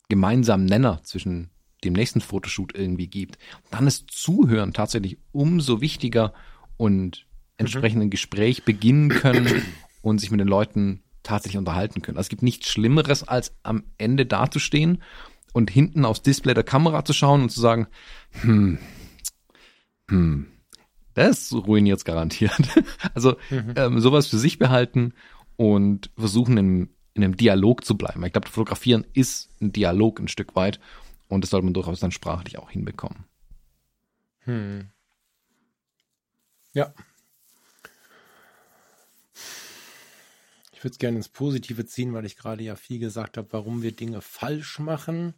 gemeinsamen Nenner zwischen dem nächsten Fotoshoot irgendwie gibt, dann ist Zuhören tatsächlich umso wichtiger und entsprechend ein Gespräch beginnen können und sich mit den Leuten tatsächlich unterhalten können. Also es gibt nichts Schlimmeres, als am Ende dazustehen und hinten aufs Display der Kamera zu schauen und zu sagen, hm, hm, das ruiniert es garantiert. Also mhm. ähm, sowas für sich behalten und versuchen in, in einem Dialog zu bleiben. Ich glaube, Fotografieren ist ein Dialog ein Stück weit und das sollte man durchaus dann sprachlich auch hinbekommen. Hm. Ja, würde es gerne ins Positive ziehen, weil ich gerade ja viel gesagt habe, warum wir Dinge falsch machen.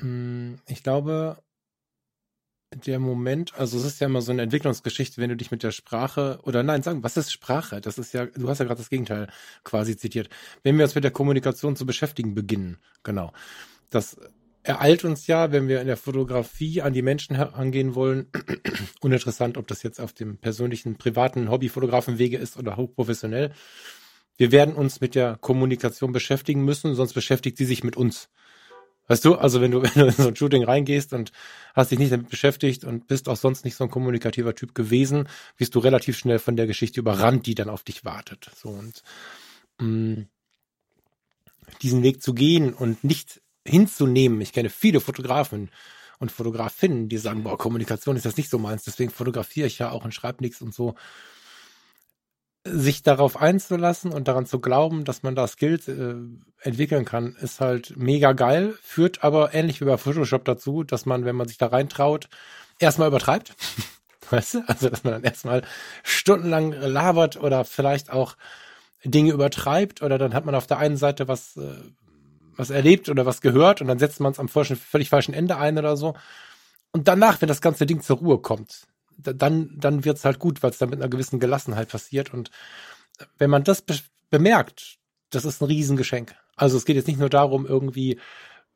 Hm, ich glaube, der Moment, also es ist ja immer so eine Entwicklungsgeschichte, wenn du dich mit der Sprache oder nein, sagen, was ist Sprache? Das ist ja, du hast ja gerade das Gegenteil quasi zitiert. Wenn wir uns mit der Kommunikation zu beschäftigen beginnen, genau. Das ereilt uns ja, wenn wir in der Fotografie an die Menschen herangehen wollen, uninteressant, ob das jetzt auf dem persönlichen, privaten Hobbyfotografenwege ist oder hochprofessionell. Wir werden uns mit der Kommunikation beschäftigen müssen, sonst beschäftigt sie sich mit uns. Weißt du, also wenn du, wenn du in so ein Shooting reingehst und hast dich nicht damit beschäftigt und bist auch sonst nicht so ein kommunikativer Typ gewesen, bist du relativ schnell von der Geschichte überrannt, die dann auf dich wartet. So und mh, mm, diesen Weg zu gehen und nicht hinzunehmen. Ich kenne viele Fotografen und Fotografinnen, die sagen, boah, Kommunikation ist das nicht so meins, deswegen fotografiere ich ja auch und schreibe nichts und so. Sich darauf einzulassen und daran zu glauben, dass man da Skills äh, entwickeln kann, ist halt mega geil, führt aber ähnlich wie bei Photoshop dazu, dass man, wenn man sich da reintraut, erstmal übertreibt. weißt du? Also, dass man dann erstmal stundenlang labert oder vielleicht auch Dinge übertreibt oder dann hat man auf der einen Seite was, äh, was erlebt oder was gehört und dann setzt man es am völlig falschen Ende ein oder so. Und danach, wenn das ganze Ding zur Ruhe kommt, dann, dann wird's halt gut, weil es dann mit einer gewissen Gelassenheit passiert. Und wenn man das be bemerkt, das ist ein Riesengeschenk. Also es geht jetzt nicht nur darum, irgendwie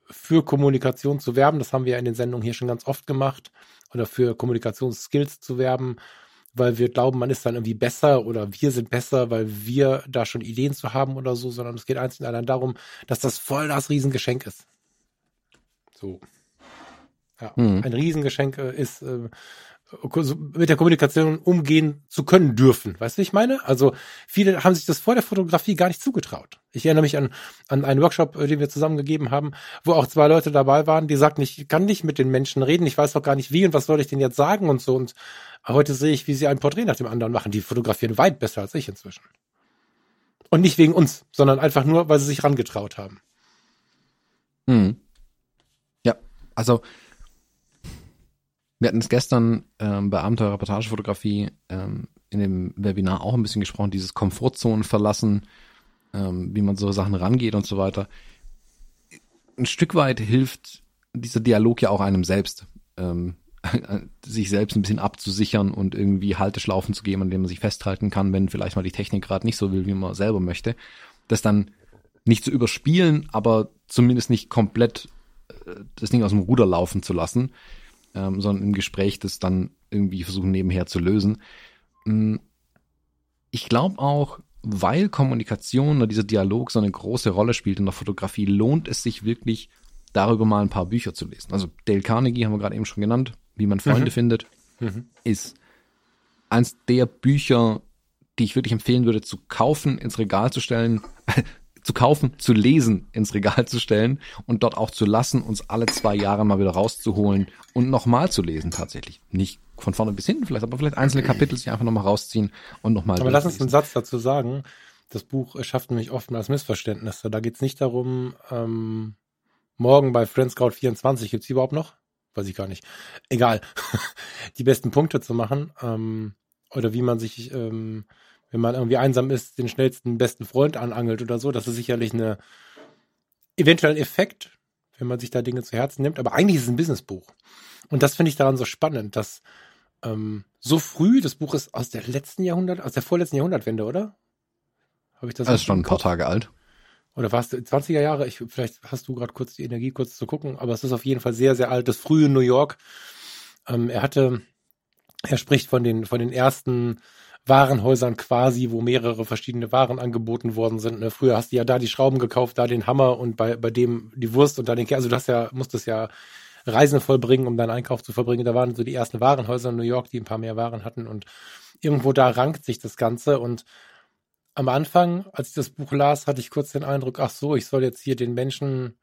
für Kommunikation zu werben, das haben wir ja in den Sendungen hier schon ganz oft gemacht, oder für Kommunikationsskills zu werben, weil wir glauben, man ist dann irgendwie besser oder wir sind besser, weil wir da schon Ideen zu haben oder so, sondern es geht einzig und allein darum, dass das voll das Riesengeschenk ist. So. Ja, mhm. ein Riesengeschenk äh, ist, äh, mit der Kommunikation umgehen zu können dürfen. Weißt du, ich meine? Also viele haben sich das vor der Fotografie gar nicht zugetraut. Ich erinnere mich an, an einen Workshop, äh, den wir zusammen gegeben haben, wo auch zwei Leute dabei waren, die sagten, ich kann nicht mit den Menschen reden, ich weiß doch gar nicht wie und was soll ich denn jetzt sagen und so. Und heute sehe ich, wie sie ein Porträt nach dem anderen machen. Die fotografieren weit besser als ich inzwischen. Und nicht wegen uns, sondern einfach nur, weil sie sich rangetraut haben. Hm. Ja, also wir hatten es gestern ähm, bei Abenteuer-Reportagefotografie ähm, in dem Webinar auch ein bisschen gesprochen, dieses Komfortzonen verlassen, ähm, wie man so Sachen rangeht und so weiter. Ein Stück weit hilft dieser Dialog ja auch einem selbst, ähm, sich selbst ein bisschen abzusichern und irgendwie Halteschlaufen zu geben, an denen man sich festhalten kann, wenn vielleicht mal die Technik gerade nicht so will, wie man selber möchte. Das dann nicht zu überspielen, aber zumindest nicht komplett äh, das Ding aus dem Ruder laufen zu lassen ähm, sondern im Gespräch das dann irgendwie versuchen nebenher zu lösen. Mm, ich glaube auch, weil Kommunikation oder dieser Dialog so eine große Rolle spielt in der Fotografie, lohnt es sich wirklich, darüber mal ein paar Bücher zu lesen. Also Dale Carnegie haben wir gerade eben schon genannt, wie man Freunde mhm. findet, mhm. ist eins der Bücher, die ich wirklich empfehlen würde, zu kaufen, ins Regal zu stellen, zu kaufen, zu lesen, ins Regal zu stellen und dort auch zu lassen, uns alle zwei Jahre mal wieder rauszuholen und nochmal zu lesen tatsächlich. Nicht von vorne bis hinten vielleicht, aber vielleicht einzelne Kapitel sich einfach nochmal rausziehen und nochmal. Aber lass uns einen Satz dazu sagen. Das Buch schafft nämlich oftmals Missverständnisse. Da geht es nicht darum, ähm, morgen bei Friendscout 24 gibt's die überhaupt noch? Weiß ich gar nicht. Egal. die besten Punkte zu machen ähm, oder wie man sich ähm, wenn man irgendwie einsam ist, den schnellsten besten Freund anangelt oder so. Das ist sicherlich eine eventuell ein Effekt, wenn man sich da Dinge zu Herzen nimmt. Aber eigentlich ist es ein Businessbuch. Und das finde ich daran so spannend, dass ähm, so früh, das Buch ist aus der letzten Jahrhundert, aus der vorletzten Jahrhundertwende, oder? Habe ich das? Das ist schon ein paar Tage alt. Oder warst du 20er Jahre? Ich, vielleicht hast du gerade kurz die Energie, kurz zu gucken, aber es ist auf jeden Fall sehr, sehr alt. Das frühe New York. Ähm, er hatte, er spricht von den, von den ersten Warenhäusern quasi, wo mehrere verschiedene Waren angeboten worden sind. Ne? Früher hast du ja da die Schrauben gekauft, da den Hammer und bei, bei dem die Wurst und da den Käse. Also du hast ja, musstest ja Reisen vollbringen, um deinen Einkauf zu verbringen. Da waren so die ersten Warenhäuser in New York, die ein paar mehr Waren hatten und irgendwo da rankt sich das Ganze und am Anfang, als ich das Buch las, hatte ich kurz den Eindruck, ach so, ich soll jetzt hier den Menschen,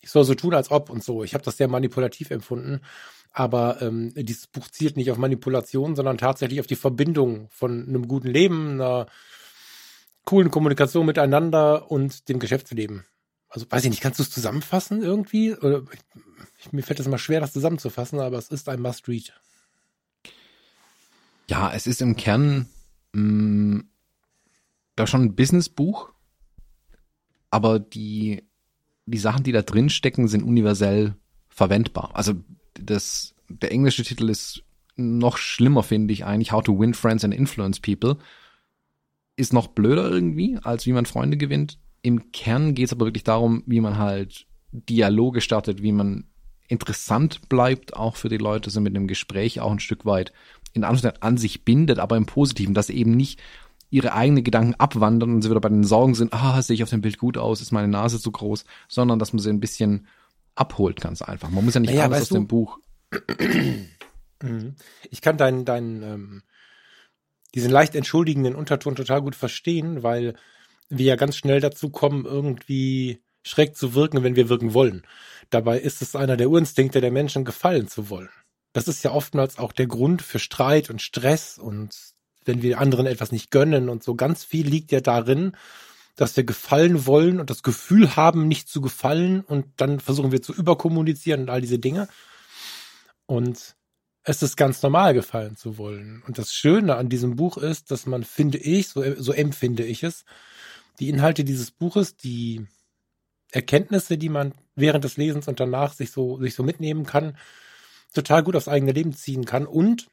ich soll so tun, als ob und so. Ich habe das sehr manipulativ empfunden. Aber ähm, dieses Buch zielt nicht auf Manipulation, sondern tatsächlich auf die Verbindung von einem guten Leben, einer coolen Kommunikation miteinander und dem Geschäftsleben. Also weiß ich nicht, kannst du es zusammenfassen irgendwie? Oder, ich, mir fällt es immer schwer, das zusammenzufassen, aber es ist ein Must-Read. Ja, es ist im Kern mh, mm, ja schon ein Businessbuch, aber die, die Sachen, die da drin stecken, sind universell verwendbar. Also das, der englische Titel ist noch schlimmer, finde ich eigentlich. How to Win Friends and Influence People. Ist noch blöder irgendwie, als wie man Freunde gewinnt. Im Kern geht es aber wirklich darum, wie man halt Dialoge startet, wie man interessant bleibt, auch für die Leute, so mit einem Gespräch auch ein Stück weit in Anführungszeichen an sich bindet, aber im Positiven, dass eben nicht ihre eigenen Gedanken abwandern und sie wieder bei den Sorgen sind, ah, sehe ich auf dem Bild gut aus, ist meine Nase zu groß, sondern dass man sie ein bisschen abholt, ganz einfach. Man muss ja nicht naja, alles aus du, dem Buch. Mhm. Ich kann deinen, deinen, ähm, diesen leicht entschuldigenden Unterton total gut verstehen, weil wir ja ganz schnell dazu kommen, irgendwie schräg zu wirken, wenn wir wirken wollen. Dabei ist es einer der Urinstinkte der Menschen, gefallen zu wollen. Das ist ja oftmals auch der Grund für Streit und Stress und wenn wir anderen etwas nicht gönnen und so. Ganz viel liegt ja darin, dass wir gefallen wollen und das Gefühl haben, nicht zu gefallen und dann versuchen wir zu überkommunizieren und all diese Dinge. Und es ist ganz normal, gefallen zu wollen. Und das Schöne an diesem Buch ist, dass man, finde ich, so, so empfinde ich es, die Inhalte dieses Buches, die Erkenntnisse, die man während des Lesens und danach sich so, sich so mitnehmen kann, total gut aufs eigene Leben ziehen kann und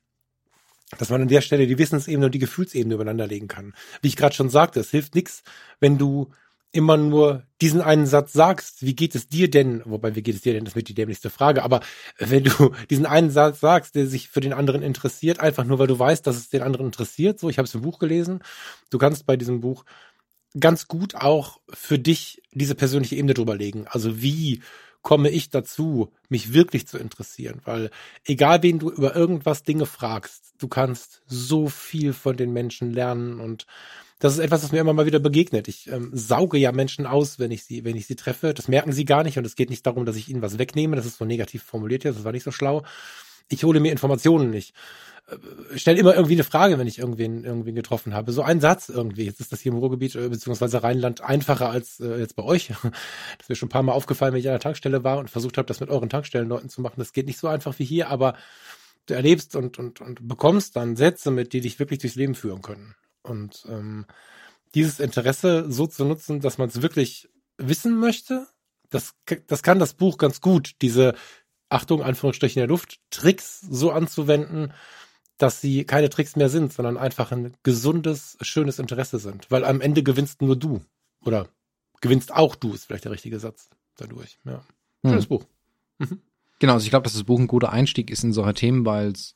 dass man an der Stelle die Wissensebene und die Gefühlsebene übereinander legen kann. Wie ich gerade schon sagte, es hilft nichts, wenn du immer nur diesen einen Satz sagst, wie geht es dir denn, wobei wie geht es dir denn, das wird die dämlichste Frage, aber wenn du diesen einen Satz sagst, der sich für den anderen interessiert, einfach nur weil du weißt, dass es den anderen interessiert, so, ich habe es im Buch gelesen, du kannst bei diesem Buch ganz gut auch für dich diese persönliche Ebene drüber legen. Also wie komme ich dazu, mich wirklich zu interessieren, weil egal wen du über irgendwas Dinge fragst, du kannst so viel von den Menschen lernen und das ist etwas, was mir immer mal wieder begegnet. Ich ähm, sauge ja Menschen aus, wenn ich sie, wenn ich sie treffe. Das merken sie gar nicht und es geht nicht darum, dass ich ihnen was wegnehme. Das ist so negativ formuliert jetzt. Das war nicht so schlau. Ich hole mir Informationen nicht. Äh, stell immer irgendwie eine Frage, wenn ich irgendwen, irgendwen getroffen habe. So ein Satz irgendwie. Jetzt ist das hier im Ruhrgebiet äh, beziehungsweise Rheinland einfacher als äh, jetzt bei euch. Das ist mir schon ein paar Mal aufgefallen, wenn ich an der Tankstelle war und versucht habe, das mit euren Tankstellenleuten zu machen. Das geht nicht so einfach wie hier, aber du erlebst und, und, und bekommst dann Sätze mit, die dich wirklich durchs Leben führen können. Und ähm, dieses Interesse so zu nutzen, dass man es wirklich wissen möchte, das, das kann das Buch ganz gut, diese Achtung, Anführungsstrichen in der Luft, Tricks so anzuwenden, dass sie keine Tricks mehr sind, sondern einfach ein gesundes, schönes Interesse sind. Weil am Ende gewinnst nur du. Oder gewinnst auch du, ist vielleicht der richtige Satz dadurch. Ja. Schönes hm. Buch. Mhm. Genau, also ich glaube, dass das Buch ein guter Einstieg ist in solche Themen, weil es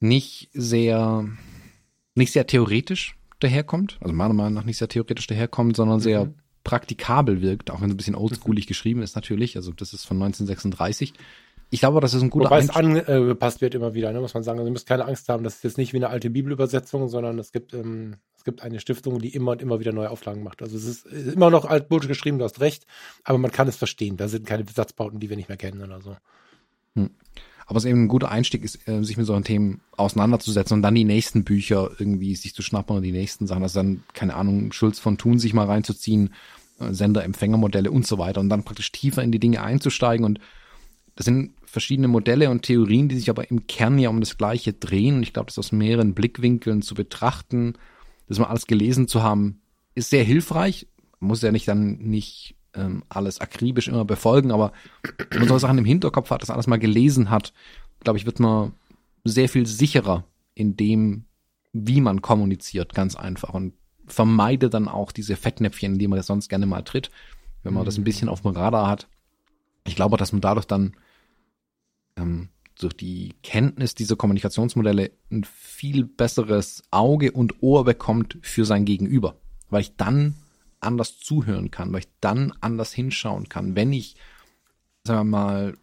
nicht sehr nicht sehr theoretisch daherkommt, also meiner Meinung nach nicht sehr theoretisch daherkommt, sondern sehr mhm. praktikabel wirkt, auch wenn es ein bisschen oldschoolig mhm. geschrieben ist natürlich. Also das ist von 1936. Ich glaube, das ist ein guter Wobei es angepasst wird immer wieder, ne, muss man sagen. Also ihr müsst keine Angst haben, das ist jetzt nicht wie eine alte Bibelübersetzung, sondern es gibt, ähm, es gibt eine Stiftung, die immer und immer wieder neue Auflagen macht. Also es ist immer noch altmodisch geschrieben, du hast recht, aber man kann es verstehen. Da sind keine Besatzbauten, die wir nicht mehr kennen oder so. Hm. Aber es eben ein guter Einstieg ist, äh, sich mit solchen Themen auseinanderzusetzen und dann die nächsten Bücher irgendwie sich zu schnappen und die nächsten Sachen, also dann, keine Ahnung, Schulz von Thun sich mal reinzuziehen, äh, Sender-Empfänger-Modelle und so weiter und dann praktisch tiefer in die Dinge einzusteigen und das sind verschiedene Modelle und Theorien, die sich aber im Kern ja um das Gleiche drehen. Und ich glaube, das aus mehreren Blickwinkeln zu betrachten, das mal alles gelesen zu haben, ist sehr hilfreich. Man muss ja nicht dann nicht ähm, alles akribisch immer befolgen, aber wenn man solche Sachen im Hinterkopf hat, das alles mal gelesen hat, glaube ich, wird man sehr viel sicherer in dem, wie man kommuniziert, ganz einfach und vermeidet dann auch diese Fettnäpfchen, in die man sonst gerne mal tritt, wenn man mhm. das ein bisschen auf dem Radar hat. Ich glaube, dass man dadurch dann ähm, durch die Kenntnis dieser Kommunikationsmodelle ein viel besseres Auge und Ohr bekommt für sein Gegenüber, weil ich dann anders zuhören kann, weil ich dann anders hinschauen kann, wenn ich, sagen wir mal,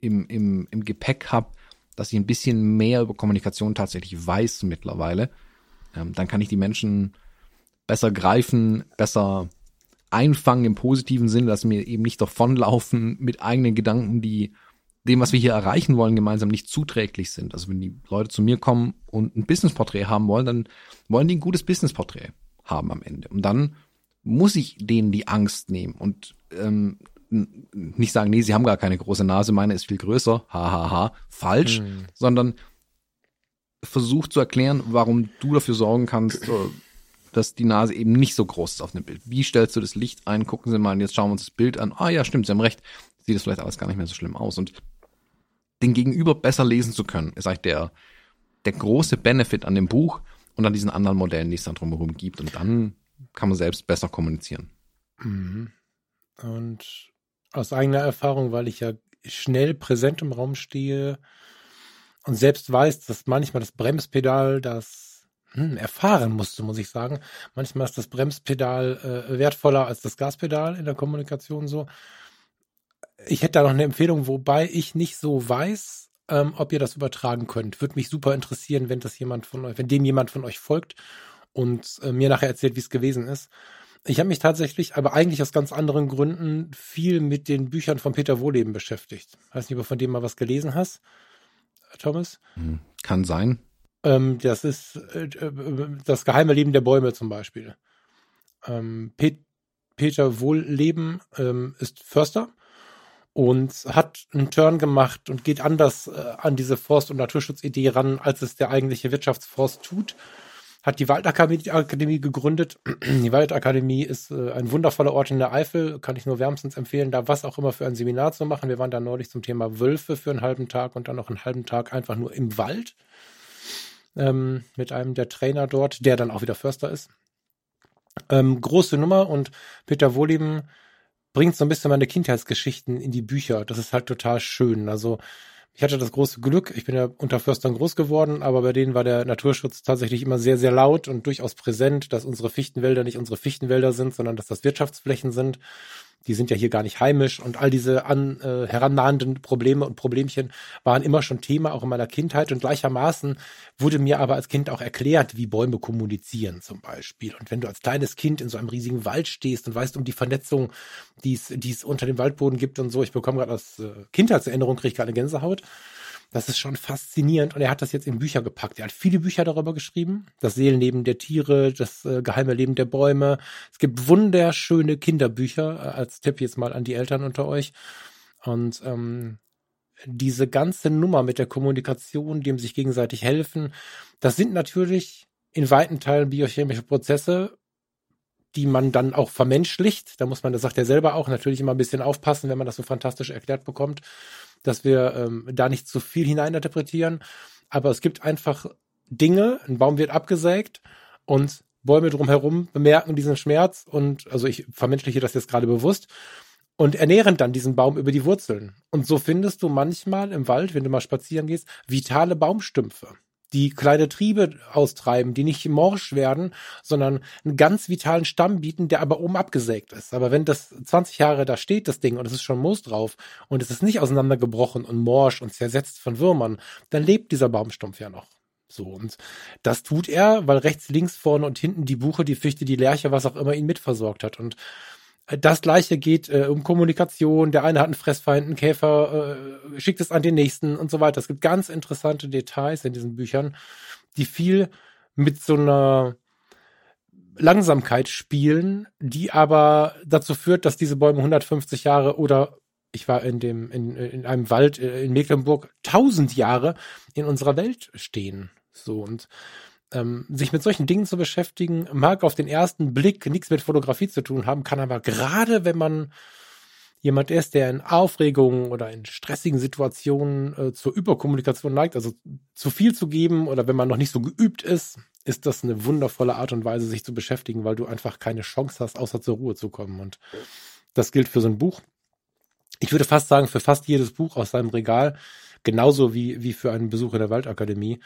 im, im, im Gepäck habe, dass ich ein bisschen mehr über Kommunikation tatsächlich weiß mittlerweile, ähm, dann kann ich die Menschen besser greifen, besser einfangen im positiven Sinne, dass mir eben nicht davonlaufen mit eigenen Gedanken, die dem, was wir hier erreichen wollen, gemeinsam nicht zuträglich sind. Also wenn die Leute zu mir kommen und ein Businessporträt haben wollen, dann wollen die ein gutes Businessporträt haben am Ende. Und dann muss ich denen die Angst nehmen und ähm, nicht sagen, nee, sie haben gar keine große Nase, meine ist viel größer, hahaha, ha, ha, falsch, hm. sondern versucht zu erklären, warum du dafür sorgen kannst, äh, dass die Nase eben nicht so groß ist auf dem Bild. Wie stellst du das Licht ein? Gucken Sie mal, jetzt schauen wir uns das Bild an. Ah ja, stimmt, Sie haben recht. Sieht das vielleicht alles gar nicht mehr so schlimm aus. Und den Gegenüber besser lesen zu können, ist eigentlich der, der große Benefit an dem Buch und an diesen anderen Modellen, die es dann drumherum gibt. Und dann kann man selbst besser kommunizieren. Mhm. Und aus eigener Erfahrung, weil ich ja schnell präsent im Raum stehe und selbst weiß, dass manchmal das Bremspedal das hm, erfahren musste, muss ich sagen. Manchmal ist das Bremspedal äh, wertvoller als das Gaspedal in der Kommunikation so ich hätte da noch eine Empfehlung, wobei ich nicht so weiß, ähm, ob ihr das übertragen könnt. Würde mich super interessieren, wenn das jemand von euch, wenn dem jemand von euch folgt und äh, mir nachher erzählt, wie es gewesen ist. Ich habe mich tatsächlich, aber eigentlich aus ganz anderen Gründen, viel mit den Büchern von Peter Wohleben beschäftigt. Weiß nicht, ob du von dem mal was gelesen hast, Thomas? Hm, kann sein. Ähm, das ist äh, äh, das geheime Leben der Bäume zum Beispiel. Ähm, Pet Peter Wohlleben ähm, ist Förster und hat einen Turn gemacht und geht anders äh, an diese Forst- und Naturschutzidee ran, als es der eigentliche Wirtschaftsforst tut. Hat die Waldakademie gegründet. Die Waldakademie ist äh, ein wundervoller Ort in der Eifel, kann ich nur wärmstens empfehlen, da was auch immer für ein Seminar zu machen. Wir waren da neulich zum Thema Wölfe für einen halben Tag und dann noch einen halben Tag einfach nur im Wald ähm, mit einem der Trainer dort, der dann auch wieder Förster ist. Ähm, große Nummer und Peter Wohleben bringt so ein bisschen meine Kindheitsgeschichten in die Bücher. Das ist halt total schön. Also ich hatte das große Glück, ich bin ja unter Förstern groß geworden, aber bei denen war der Naturschutz tatsächlich immer sehr, sehr laut und durchaus präsent, dass unsere Fichtenwälder nicht unsere Fichtenwälder sind, sondern dass das Wirtschaftsflächen sind die sind ja hier gar nicht heimisch und all diese an, äh, herannahenden Probleme und Problemchen waren immer schon Thema, auch in meiner Kindheit und gleichermaßen wurde mir aber als Kind auch erklärt, wie Bäume kommunizieren zum Beispiel. Und wenn du als kleines Kind in so einem riesigen Wald stehst und weißt um die Vernetzung, die es unter dem Waldboden gibt und so, ich bekomme gerade aus äh, Kindheitserinnerung, kriege ich gerade eine Gänsehaut, das ist schon faszinierend. Und er hat das jetzt in Bücher gepackt. Er hat viele Bücher darüber geschrieben. Das Seelenleben der Tiere, das äh, geheime Leben der Bäume. Es gibt wunderschöne Kinderbücher, äh, als Tipp jetzt mal an die Eltern unter euch. Und ähm, diese ganze Nummer mit der Kommunikation, dem sich gegenseitig helfen, das sind natürlich in weiten Teilen biochemische Prozesse, die man dann auch vermenschlicht. Da muss man, das sagt er selber auch, natürlich immer ein bisschen aufpassen, wenn man das so fantastisch erklärt bekommt dass wir ähm, da nicht zu viel hineininterpretieren. Aber es gibt einfach Dinge, ein Baum wird abgesägt und Bäume drumherum bemerken diesen Schmerz und also ich vermenschliche das jetzt gerade bewusst und ernähren dann diesen Baum über die Wurzeln. Und so findest du manchmal im Wald, wenn du mal spazieren gehst, vitale Baumstümpfe. Die kleine Triebe austreiben, die nicht morsch werden, sondern einen ganz vitalen Stamm bieten, der aber oben abgesägt ist. Aber wenn das 20 Jahre da steht, das Ding, und es ist schon Moos drauf, und es ist nicht auseinandergebrochen und morsch und zersetzt von Würmern, dann lebt dieser Baumstumpf ja noch. So, und das tut er, weil rechts, links, vorne und hinten die Buche, die Fichte, die Lerche, was auch immer ihn mitversorgt hat. Und das gleiche geht äh, um Kommunikation. Der eine hat einen Fressfeind, einen Käfer, äh, schickt es an den nächsten und so weiter. Es gibt ganz interessante Details in diesen Büchern, die viel mit so einer Langsamkeit spielen, die aber dazu führt, dass diese Bäume 150 Jahre oder ich war in dem in, in einem Wald äh, in Mecklenburg 1000 Jahre in unserer Welt stehen. So und ähm, sich mit solchen Dingen zu beschäftigen, mag auf den ersten Blick nichts mit Fotografie zu tun haben, kann aber gerade, wenn man jemand ist, der in Aufregungen oder in stressigen Situationen äh, zur Überkommunikation neigt, also zu viel zu geben oder wenn man noch nicht so geübt ist, ist das eine wundervolle Art und Weise, sich zu beschäftigen, weil du einfach keine Chance hast, außer zur Ruhe zu kommen. Und das gilt für so ein Buch. Ich würde fast sagen, für fast jedes Buch aus seinem Regal Genauso wie, wie für einen Besuch in der Waldakademie.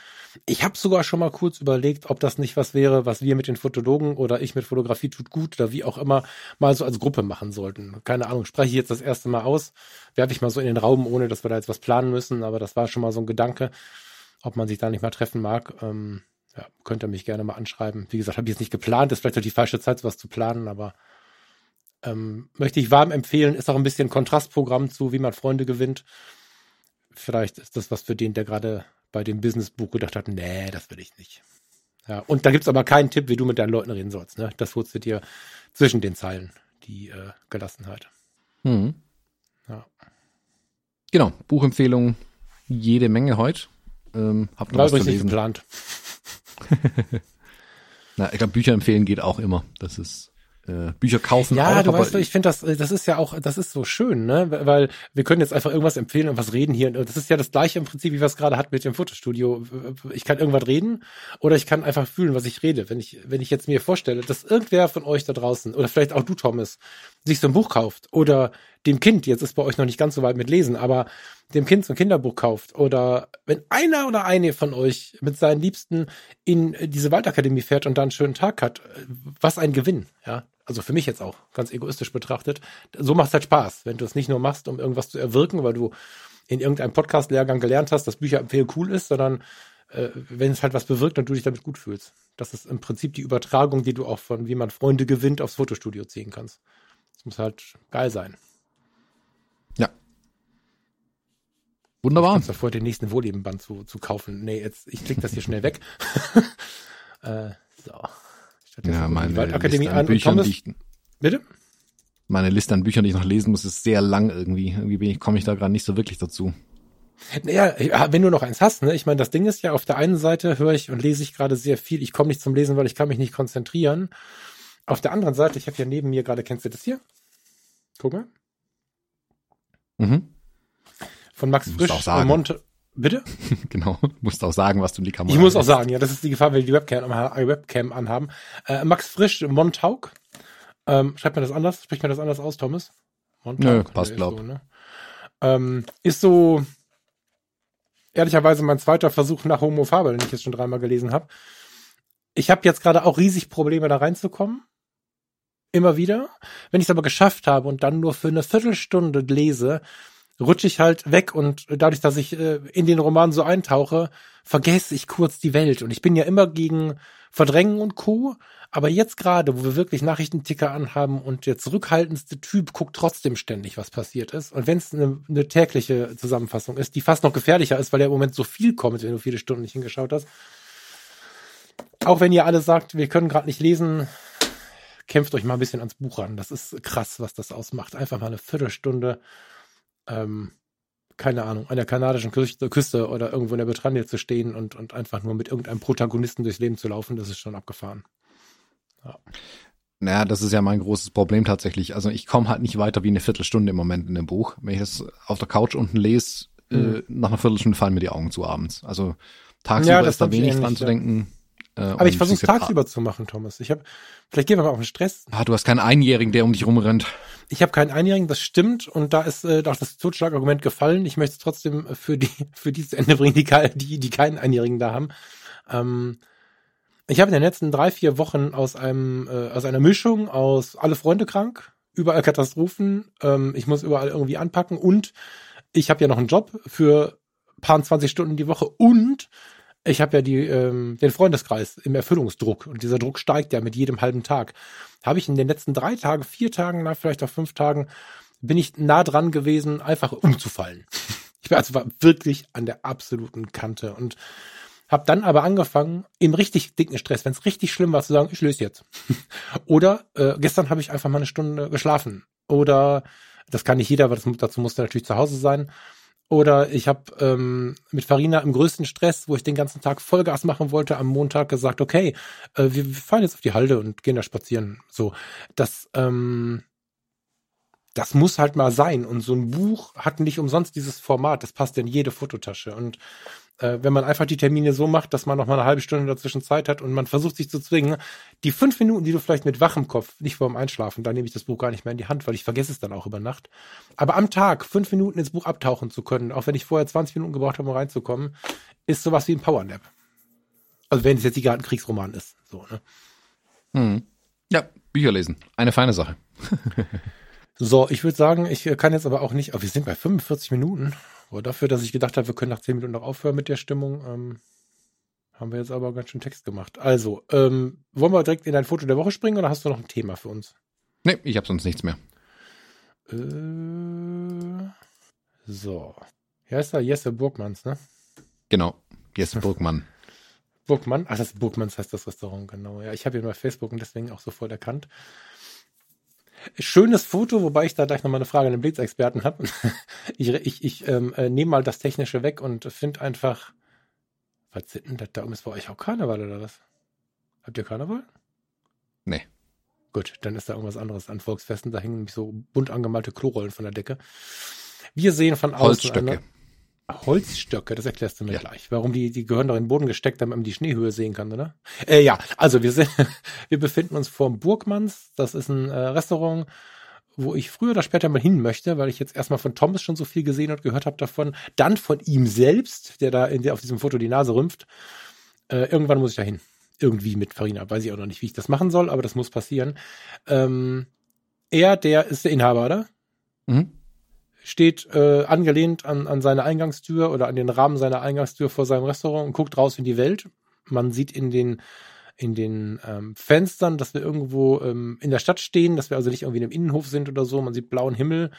Ich habe sogar schon mal kurz überlegt, ob das nicht was wäre, was wir mit den Fotologen oder ich mit Fotografie tut gut oder wie auch immer mal so als Gruppe machen sollten. Keine Ahnung, spreche ich jetzt das erste Mal aus, werfe ich mal so in den Raum, ohne dass wir da jetzt was planen müssen, aber das war schon mal so ein Gedanke, ob man sich da nicht mal treffen mag. Ähm, ja, könnt ihr mich gerne mal anschreiben. Wie gesagt, habe ich jetzt nicht geplant, ist vielleicht auch die falsche Zeit, sowas zu planen, aber ähm, möchte ich warm empfehlen, ist auch ein bisschen Kontrastprogramm zu, wie man Freunde gewinnt vielleicht ist das was für den, der gerade bei dem Businessbuch gedacht hat, nee, das will ich nicht. Ja, und da gibt's aber keinen Tipp, wie du mit deinen Leuten reden sollst. Ne? Das holst du dir zwischen den Zeilen, die äh, Gelassenheit. Mhm. Ja. Genau, Buchempfehlung jede Menge heute. Ähm, hab noch War was übrigens nicht geplant. Na, ich glaube, Bücher empfehlen geht auch immer. Das ist äh, Bücher kaufen. Ja, auch, du weißt, ich finde das, äh, das ist ja auch, das ist so schön, ne? Weil wir können jetzt einfach irgendwas empfehlen und was reden hier. Das ist ja das gleiche im Prinzip, wie wir es gerade hatten mit dem Fotostudio. Ich kann irgendwas reden oder ich kann einfach fühlen, was ich rede. Wenn ich, wenn ich jetzt mir vorstelle, dass irgendwer von euch da draußen oder vielleicht auch du, Thomas, sich so ein Buch kauft oder dem Kind, jetzt ist bei euch noch nicht ganz so weit mit Lesen, aber dem Kind so ein Kinderbuch kauft oder wenn einer oder eine von euch mit seinen Liebsten in diese Waldakademie fährt und da einen schönen Tag hat, was ein Gewinn, ja also für mich jetzt auch, ganz egoistisch betrachtet, so macht es halt Spaß, wenn du es nicht nur machst, um irgendwas zu erwirken, weil du in irgendeinem Podcast-Lehrgang gelernt hast, dass Bücher empfehlen cool ist, sondern äh, wenn es halt was bewirkt und du dich damit gut fühlst. Das ist im Prinzip die Übertragung, die du auch von wie man Freunde gewinnt aufs Fotostudio ziehen kannst. Muss halt geil sein. Ja. Wunderbar. Ich davor, den nächsten Wohlebenband zu, zu kaufen. Nee, jetzt, ich klicke das hier schnell weg. äh, so. Ja, meine Waldakademie an Büchern, Thomas, ich, Bitte? Meine Liste an Büchern, die ich noch lesen muss, ist sehr lang irgendwie. Irgendwie komme ich da gerade nicht so wirklich dazu. Naja, wenn du noch eins hast, ne? Ich meine, das Ding ist ja, auf der einen Seite höre ich und lese ich gerade sehr viel. Ich komme nicht zum Lesen, weil ich kann mich nicht konzentrieren. Auf der anderen Seite, ich habe ja neben mir gerade, kennst du das hier? Guck mal. Mhm. Von Max Frisch und Monte. Bitte? genau, musst auch sagen, was du in die Kamera Ich muss auch sagen, ja, das ist die Gefahr, wenn wir die Webcam, äh, Webcam anhaben. Äh, Max Frisch, Montauk. Ähm, schreibt man das anders? Spricht man das anders aus, Thomas? Montauk? Nö, passt, glaub. So, ne? ähm, ist so ehrlicherweise mein zweiter Versuch nach Homo Fabel, den ich jetzt schon dreimal gelesen habe. Ich habe jetzt gerade auch riesig Probleme, da reinzukommen. Immer wieder. Wenn ich es aber geschafft habe und dann nur für eine Viertelstunde lese, rutsche ich halt weg und dadurch, dass ich äh, in den Roman so eintauche, vergesse ich kurz die Welt. Und ich bin ja immer gegen Verdrängen und Co. Aber jetzt gerade, wo wir wirklich Nachrichtenticker anhaben und der zurückhaltendste Typ guckt trotzdem ständig, was passiert ist. Und wenn es eine, eine tägliche Zusammenfassung ist, die fast noch gefährlicher ist, weil der im Moment so viel kommt, wenn du viele Stunden nicht hingeschaut hast. Auch wenn ihr alle sagt, wir können gerade nicht lesen, kämpft euch mal ein bisschen ans Buch ran. Das ist krass, was das ausmacht. Einfach mal eine Viertelstunde ähm, keine Ahnung, an der kanadischen Küste oder irgendwo in der Bretagne zu stehen und, und einfach nur mit irgendeinem Protagonisten durchs Leben zu laufen, das ist schon abgefahren. Ja. Naja, das ist ja mein großes Problem tatsächlich. Also ich komme halt nicht weiter wie eine Viertelstunde im Moment in dem Buch. Wenn ich das auf der Couch unten lese, äh, mhm. äh, nach einer Viertelstunde fallen mir die Augen zu abends. Also tagsüber ja, ist da wenig dran zu denken. Äh, Aber ich versuche es tagsüber zu machen, Thomas. Ich habe, vielleicht gehen wir mal auf den Stress. Ah, du hast keinen Einjährigen, der um dich rumrennt. Ich habe keinen Einjährigen, das stimmt. Und da ist äh, auch das Totschlagargument gefallen. Ich möchte es trotzdem für die, für die zu Ende bringen, die, die, die keinen Einjährigen da haben. Ähm, ich habe in den letzten drei, vier Wochen aus einem, äh, aus einer Mischung aus alle Freunde krank, überall Katastrophen, ähm, ich muss überall irgendwie anpacken und ich habe ja noch einen Job für paar 20 Stunden die Woche und ich habe ja die, ähm, den Freundeskreis im Erfüllungsdruck und dieser Druck steigt ja mit jedem halben Tag. Habe ich in den letzten drei Tagen, vier Tagen, na, vielleicht auch fünf Tagen, bin ich nah dran gewesen, einfach umzufallen. Ich war also wirklich an der absoluten Kante und habe dann aber angefangen, im richtig dicken Stress, wenn es richtig schlimm war, zu sagen, ich löse jetzt. Oder äh, gestern habe ich einfach mal eine Stunde geschlafen. Oder das kann nicht jeder, aber das, dazu musste natürlich zu Hause sein. Oder ich habe ähm, mit Farina im größten Stress, wo ich den ganzen Tag Vollgas machen wollte, am Montag gesagt, okay, äh, wir, fahren jetzt auf die Halde und gehen da spazieren. So, das, ähm, das muss halt mal sein. Und so ein Buch hat nicht umsonst dieses Format. Das passt in jede Fototasche. Und äh, wenn man einfach die Termine so macht, dass man noch mal eine halbe Stunde dazwischen Zeit hat und man versucht sich zu zwingen, die fünf Minuten, die du vielleicht mit wachem Kopf, nicht vorm Einschlafen, da nehme ich das Buch gar nicht mehr in die Hand, weil ich vergesse es dann auch über Nacht. Aber am Tag fünf Minuten ins Buch abtauchen zu können, auch wenn ich vorher 20 Minuten gebraucht habe, um reinzukommen, ist sowas wie ein Powernap. Also wenn es jetzt gerade ein Kriegsroman ist. So, ne? Hm. Ja, Bücher lesen. Eine feine Sache. So, ich würde sagen, ich äh, kann jetzt aber auch nicht, aber wir sind bei 45 Minuten. Aber dafür, dass ich gedacht habe, wir können nach 10 Minuten noch aufhören mit der Stimmung, ähm, haben wir jetzt aber ganz schön Text gemacht. Also, ähm, wollen wir direkt in dein Foto der Woche springen oder hast du noch ein Thema für uns? Nee, ich habe sonst nichts mehr. Äh, so. Wie heißt er? Jesse Burgmanns, ne? Genau. Jesse Burgmann. Burgmann? Ach, das Burgmanns heißt das Restaurant, genau. Ja, ich habe ihn bei Facebook und deswegen auch sofort erkannt. Schönes Foto, wobei ich da gleich nochmal eine Frage an den Blitzexperten habe. ich ich, ich ähm, äh, nehme mal das Technische weg und finde einfach, was sind denn das da oben? Ist bei euch auch Karneval oder was? Habt ihr Karneval? Nee. Gut, dann ist da irgendwas anderes an Volksfesten. Da hängen nämlich so bunt angemalte Klorollen von der Decke. Wir sehen von außen Holzstöcke. eine- Holzstöcke, das erklärst du mir Ja. gleich. Warum die, die gehören doch in den Boden gesteckt, damit man die Schneehöhe sehen kann, oder? Äh, ja, also wir sind, wir befinden uns vorm Burgmanns. Das ist ein äh, Restaurant, wo ich früher oder später mal hin möchte, weil ich jetzt erstmal von Thomas schon so viel gesehen und gehört habe davon. Dann von ihm selbst, der da in der, auf diesem Foto die Nase rümpft. Äh, irgendwann muss ich da hin. Irgendwie mit Farina. Weiß ich auch noch nicht, wie ich das machen soll, aber das muss passieren. Ähm, er, der ist der Inhaber, oder? Mhm. Steht äh, angelehnt an, an seine Eingangstür oder an den Rahmen seiner Eingangstür vor seinem Restaurant und guckt raus in die Welt. Man sieht in den in den ähm, Fenstern, dass wir irgendwo ähm, in der Stadt stehen, dass wir also nicht irgendwie in einem Innenhof sind oder so. Man sieht blauen Himmel.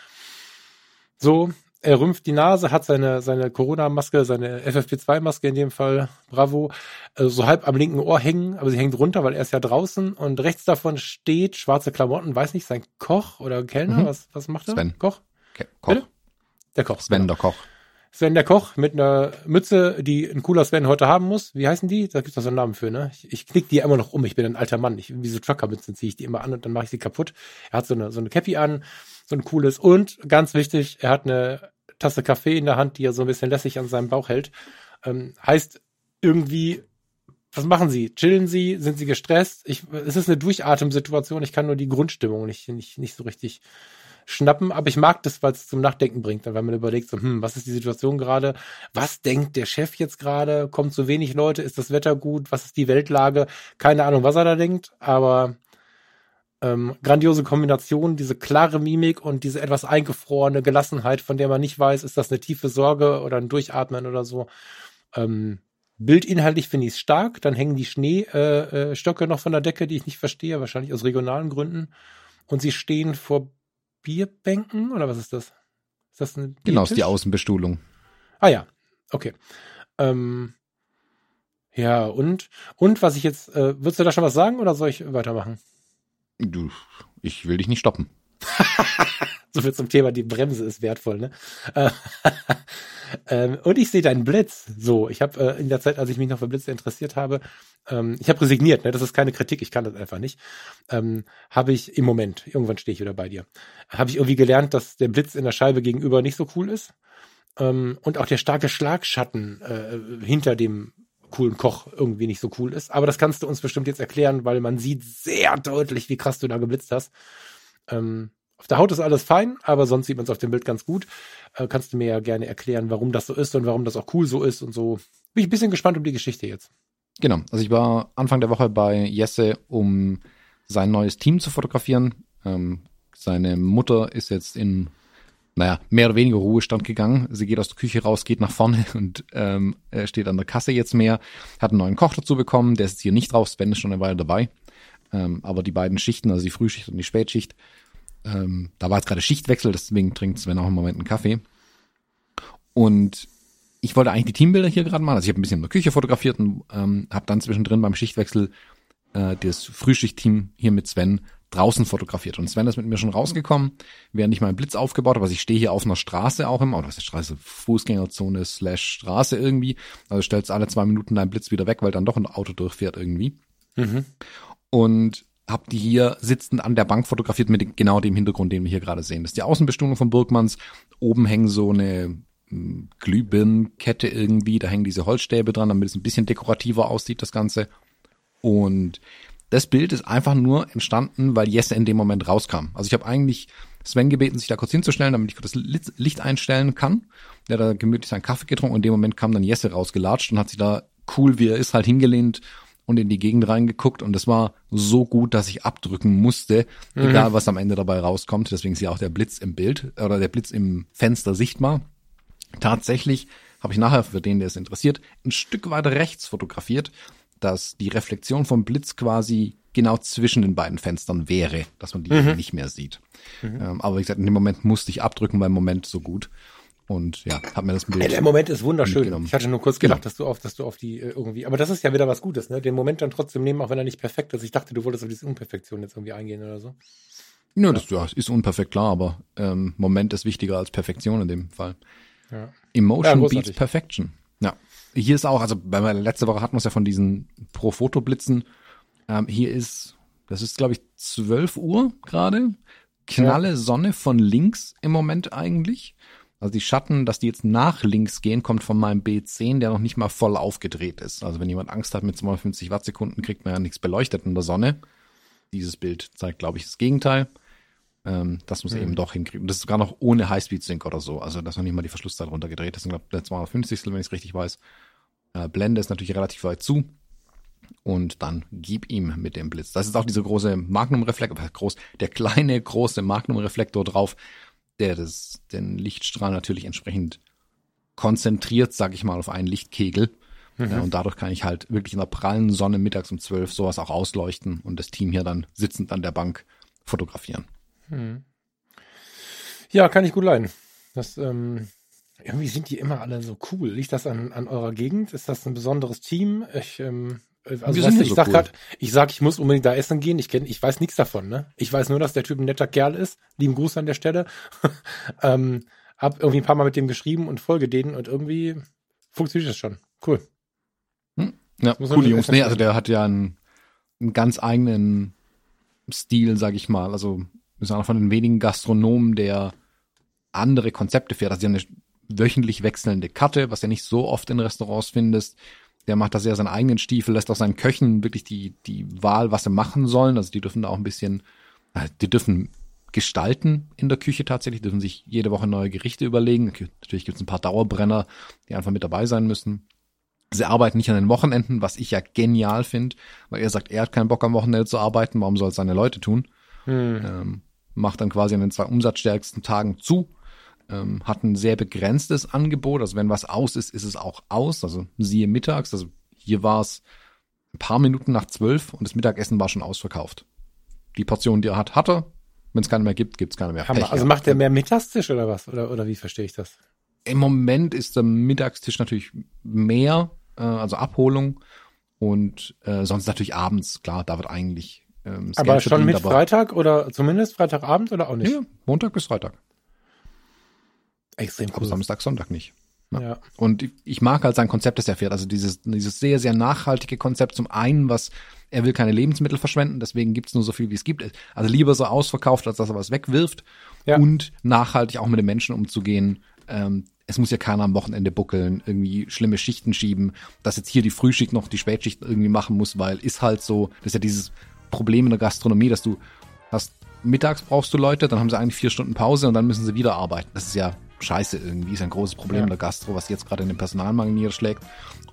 So, er rümpft die Nase, hat seine seine Corona-Maske, seine FFP2-Maske in dem Fall, bravo, äh, so halb am linken Ohr hängen, aber sie hängt runter, weil er ist ja draußen und rechts davon steht schwarze Klamotten, weiß nicht, sein Koch oder Kellner, Mhm. was was macht er? Sven. Koch? Koch. Bitte? Der Koch. Sven genau. der Koch. Sven der Koch mit einer Mütze, die ein cooler Sven heute haben muss. Wie heißen die? Da gibt's doch so einen Namen für, ne? Ich, ich knick die ja immer noch um. Ich bin ein alter Mann. Ich, wie so Truckermützen ziehe ich die immer an und dann mache ich sie kaputt. Er hat so eine, so eine Cappy an, so ein cooles. Und ganz wichtig, er hat eine Tasse Kaffee in der Hand, die er so ein bisschen lässig an seinem Bauch hält. Ähm, heißt irgendwie, was machen Sie? Chillen Sie? Sind Sie gestresst? Ich, es ist eine Durchatemsituation. Ich kann nur die Grundstimmung nicht, nicht, nicht so richtig schnappen, aber ich mag das, weil es zum Nachdenken bringt, weil man überlegt, so, hm, was ist die Situation gerade? Was denkt der Chef jetzt gerade? Kommt so wenig Leute? Ist das Wetter gut? Was ist die Weltlage? Keine Ahnung, was er da denkt, aber ähm, grandiose Kombination, diese klare Mimik und diese etwas eingefrorene Gelassenheit, von der man nicht weiß, ist das eine tiefe Sorge oder ein Durchatmen oder so. Ähm, Bildinhaltlich finde ich es stark. Dann hängen die Schneestöcke äh, Stöcke noch von der Decke, die ich nicht verstehe, wahrscheinlich aus regionalen Gründen. Und sie stehen vor Bierbänken oder was ist das? Ist das ein Genau, ist die? Außenbestuhlung. Ah ja, okay. Ähm, ja, und, und was ich jetzt, äh, würdest du da schon was sagen oder soll ich weitermachen? Du, ich will dich nicht stoppen. So viel zum Thema, die Bremse ist wertvoll, ne? Äh, ähm, und ich sehe deinen Blitz. So, ich habe äh, in der Zeit, als ich mich noch für Blitze interessiert habe, ähm, ich habe resigniert, ne? Das ist keine Kritik, ich kann das einfach nicht. Ähm, habe ich im Moment, irgendwann stehe ich wieder bei dir, habe ich irgendwie gelernt, dass der Blitz in der Scheibe gegenüber nicht so cool ist. Ähm, und auch der starke Schlagschatten äh, hinter dem coolen Koch irgendwie nicht so cool ist. Aber das kannst du uns bestimmt jetzt erklären, weil man sieht sehr deutlich, wie krass du da geblitzt hast. Ähm, auf der Haut ist alles fein, aber sonst sieht man es auf dem Bild ganz gut. Äh, kannst du mir ja gerne erklären, warum das so ist und warum das auch cool so ist und so. Bin ich ein bisschen gespannt um die Geschichte jetzt. Genau. Also ich war Anfang der Woche bei Jesse, um sein neues Team zu fotografieren. Ähm, seine Mutter ist jetzt in, naja, mehr oder weniger Ruhestand gegangen. Sie geht aus der Küche raus, geht nach vorne und ähm, steht an der Kasse jetzt mehr. Hat einen neuen Koch dazu bekommen, der ist hier nicht drauf. Sven ist schon eine Weile dabei. Ähm, aber die beiden Schichten, also die Frühschicht und die Spätschicht, ähm, da war jetzt gerade Schichtwechsel, deswegen trinkt Sven auch im Moment einen Kaffee. Und ich wollte eigentlich die Teambilder hier gerade machen. Also ich habe ein bisschen in der Küche fotografiert und ähm, habe dann zwischendrin beim Schichtwechsel äh, das Frühschichtteam hier mit Sven draußen fotografiert. Und Sven ist mit mir schon rausgekommen, während ich meinen Blitz aufgebaut habe. Also ich stehe hier auf einer Straße auch immer, oder was ist Straße, Fußgängerzone slash Straße irgendwie. Also stellst alle zwei Minuten deinen Blitz wieder weg, weil dann doch ein Auto durchfährt irgendwie. Mhm. Und hab die hier sitzend an der Bank fotografiert mit genau dem Hintergrund, den wir hier gerade sehen. Das ist die Außenbestuhlung von Burgmanns. Oben hängen so eine hm, Glühbirnenkette irgendwie, da hängen diese Holzstäbe dran, damit es ein bisschen dekorativer aussieht, das Ganze. Und das Bild ist einfach nur entstanden, weil Jesse in dem Moment rauskam. Also ich habe eigentlich Sven gebeten, sich da kurz hinzustellen, damit ich das Licht einstellen kann. Der hat da gemütlich seinen Kaffee getrunken und in dem Moment kam dann Jesse rausgelatscht und hat sich da cool, wie er ist, halt hingelehnt und in die Gegend reingeguckt und das war so gut, dass ich abdrücken musste, mhm. egal was am Ende dabei rauskommt. Deswegen ist ja auch der Blitz im Bild oder der Blitz im Fenster sichtbar. Tatsächlich habe ich nachher für den, der es interessiert, ein Stück weiter rechts fotografiert, dass die Reflexion vom Blitz quasi genau zwischen den beiden Fenstern wäre, dass man die mhm. nicht mehr sieht. Mhm. Ähm, aber wie gesagt, in dem Moment musste ich abdrücken, weil im Moment so gut. Und ja, hab mir das Bild. Ey, der Moment ist wunderschön. Ich hatte nur kurz gedacht, genau. dass du auf, dass du auf die äh, irgendwie. Aber das ist ja wieder was Gutes, ne? Den Moment dann trotzdem nehmen, auch wenn er nicht perfekt ist. Ich dachte, du wolltest auf diese Unperfektion jetzt irgendwie eingehen oder so. Ja, das ja, ist unperfekt klar, aber ähm, Moment ist wichtiger als Perfektion in dem Fall. Ja. Emotion ja, beats Perfection. Ja. Hier ist auch, also bei letzte Woche hatten wir es ja von diesen Pro-Foto-Blitzen. Ähm, hier ist, das ist glaube ich 12 Uhr gerade. Knalle ja. Sonne von links im Moment eigentlich. Also die Schatten, dass die jetzt nach links gehen, kommt von meinem B10, der noch nicht mal voll aufgedreht ist. Also wenn jemand Angst hat mit 250 Wattsekunden, kriegt man ja nichts beleuchtet in der Sonne. Dieses Bild zeigt, glaube ich, das Gegenteil. Ähm, das muss mhm. eben doch hinkriegen. Das ist sogar noch ohne Highspeed-Sync oder so. Also dass noch nicht mal die Verschlusszeit runtergedreht ist. Ich glaube, der 250. wenn ich es richtig weiß. Äh, Blende ist natürlich relativ weit zu. Und dann gib ihm mit dem Blitz. Das ist auch dieser große Magnum-Reflektor, groß, der kleine, große Magnum-Reflektor drauf, der das, den Lichtstrahl natürlich entsprechend konzentriert, sag ich mal, auf einen Lichtkegel. Mhm. Ja, und dadurch kann ich halt wirklich in der prallen Sonne mittags um zwölf sowas auch ausleuchten und das Team hier dann sitzend an der Bank fotografieren. Mhm. Ja, kann ich gut leiden. Das, ähm, irgendwie sind die immer alle so cool. Liegt das an, an eurer Gegend? Ist das ein besonderes Team? Ich, ähm, also weißt ich so sag cool. grad, ich sag, ich muss unbedingt da essen gehen. Ich kenn, ich weiß nichts davon, ne? Ich weiß nur, dass der Typ ein netter Kerl ist. Lieben Gruß an der Stelle. ähm, hab irgendwie ein paar Mal mit dem geschrieben und folge denen und irgendwie funktioniert das schon. Cool. Hm. Ja, coole Jungs. Nee, also der hat ja einen, einen ganz eigenen Stil, sag ich mal. Also ist einer von den wenigen Gastronomen, der andere Konzepte fährt. Also sie haben eine wöchentlich wechselnde Karte, was ja nicht so oft in Restaurants findest der macht da sehr seinen eigenen Stiefel, lässt auch seinen Köchen wirklich die, die Wahl, was sie machen sollen. Also die dürfen da auch ein bisschen, äh, die dürfen gestalten in der Küche tatsächlich, dürfen sich jede Woche neue Gerichte überlegen. Natürlich gibt es ein paar Dauerbrenner, die einfach mit dabei sein müssen. Sie arbeiten nicht an den Wochenenden, was ich ja genial finde, weil er sagt, er hat keinen Bock am Wochenende zu arbeiten, warum soll es seine Leute tun? Hm. Ähm, macht dann quasi an den zwei umsatzstärksten Tagen zu ähm, hat ein sehr begrenztes Angebot. Also wenn was aus ist, ist es auch aus. Also siehe mittags. Also hier war es ein paar Minuten nach zwölf und das Mittagessen war schon ausverkauft. Die Portion, die er hat, hat er. Wenn es keine mehr gibt, gibt es keine mehr. Pech, also macht er mehr Mittagstisch oder was? Oder, oder wie verstehe ich das? Im Moment ist der Mittagstisch natürlich mehr, äh, also Abholung. Und äh, sonst natürlich abends, klar, da wird eigentlich ähm, Aber schon mit Freitag oder zumindest Freitagabend oder auch nicht? Ja, Montag bis Freitag. Extrem cool. Samstag, Sonntag nicht. Ja. ja. Und ich mag halt sein Konzept, das er fährt. Also dieses, dieses sehr, sehr nachhaltige Konzept. Zum einen, was er will keine Lebensmittel verschwenden, deswegen gibt's nur so viel, wie es gibt. Also lieber so ausverkauft, als dass er was wegwirft. Ja. Und nachhaltig auch mit den Menschen umzugehen, Ähm, es muss ja keiner am Wochenende buckeln, irgendwie schlimme Schichten schieben, dass jetzt hier die Frühschicht noch die Spätschicht irgendwie machen muss, weil ist halt so, das ist ja dieses Problem in der Gastronomie, dass du hast, mittags brauchst du Leute, dann haben sie eigentlich vier Stunden Pause und dann müssen sie wieder arbeiten. Das ist ja scheiße irgendwie, ist ein großes Problem ja. der Gastro, was jetzt gerade in den Personalmangel niederschlägt.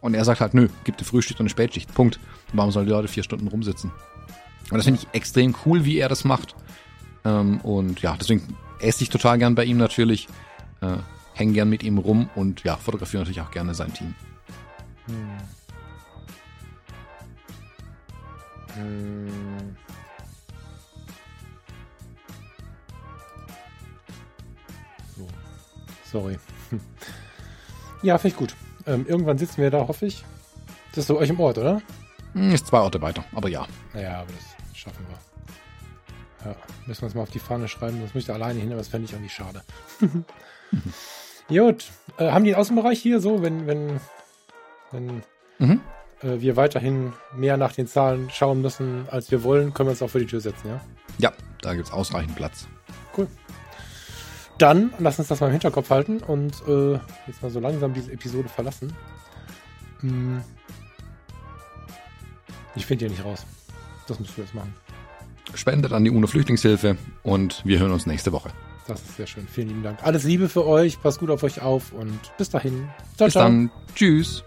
Und er sagt halt, nö, gibt eine Frühschicht und eine Spätschicht. Punkt. Warum sollen die Leute vier Stunden rumsitzen? Und das finde ich extrem cool, wie er das macht. Ähm, und ja, deswegen esse ich total gern bei ihm natürlich. Äh, hänge gern mit ihm rum und ja, fotografiere natürlich auch gerne sein Team. Hm. Hm. Sorry. Ja, finde ich gut. Ähm, irgendwann sitzen wir da, hoffe ich. Das ist so euch im Ort, oder? Hm, ist zwei Orte weiter, aber ja. Naja, aber das schaffen wir. Ja, müssen wir uns mal auf die Fahne schreiben, sonst müsste alleine hin, aber das fände ich irgendwie schade. Gut. Äh, haben die einen Außenbereich hier so, wenn, wenn, wenn mhm. äh, wir weiterhin mehr nach den Zahlen schauen müssen, als wir wollen, können wir uns auch vor die Tür setzen, ja? Ja, da gibt es ausreichend Platz. Cool. Dann lass uns das mal im Hinterkopf halten und äh, jetzt mal so langsam diese Episode verlassen. Hm. Ich finde hier nicht raus. Das musst du jetzt machen. Spendet an die UNO-Flüchtlingshilfe und wir hören uns nächste Woche. Das ist sehr schön. Vielen lieben Dank. Alles Liebe für euch. Passt gut auf euch auf und bis dahin. Ciao, bis ciao. dann. Tschüss.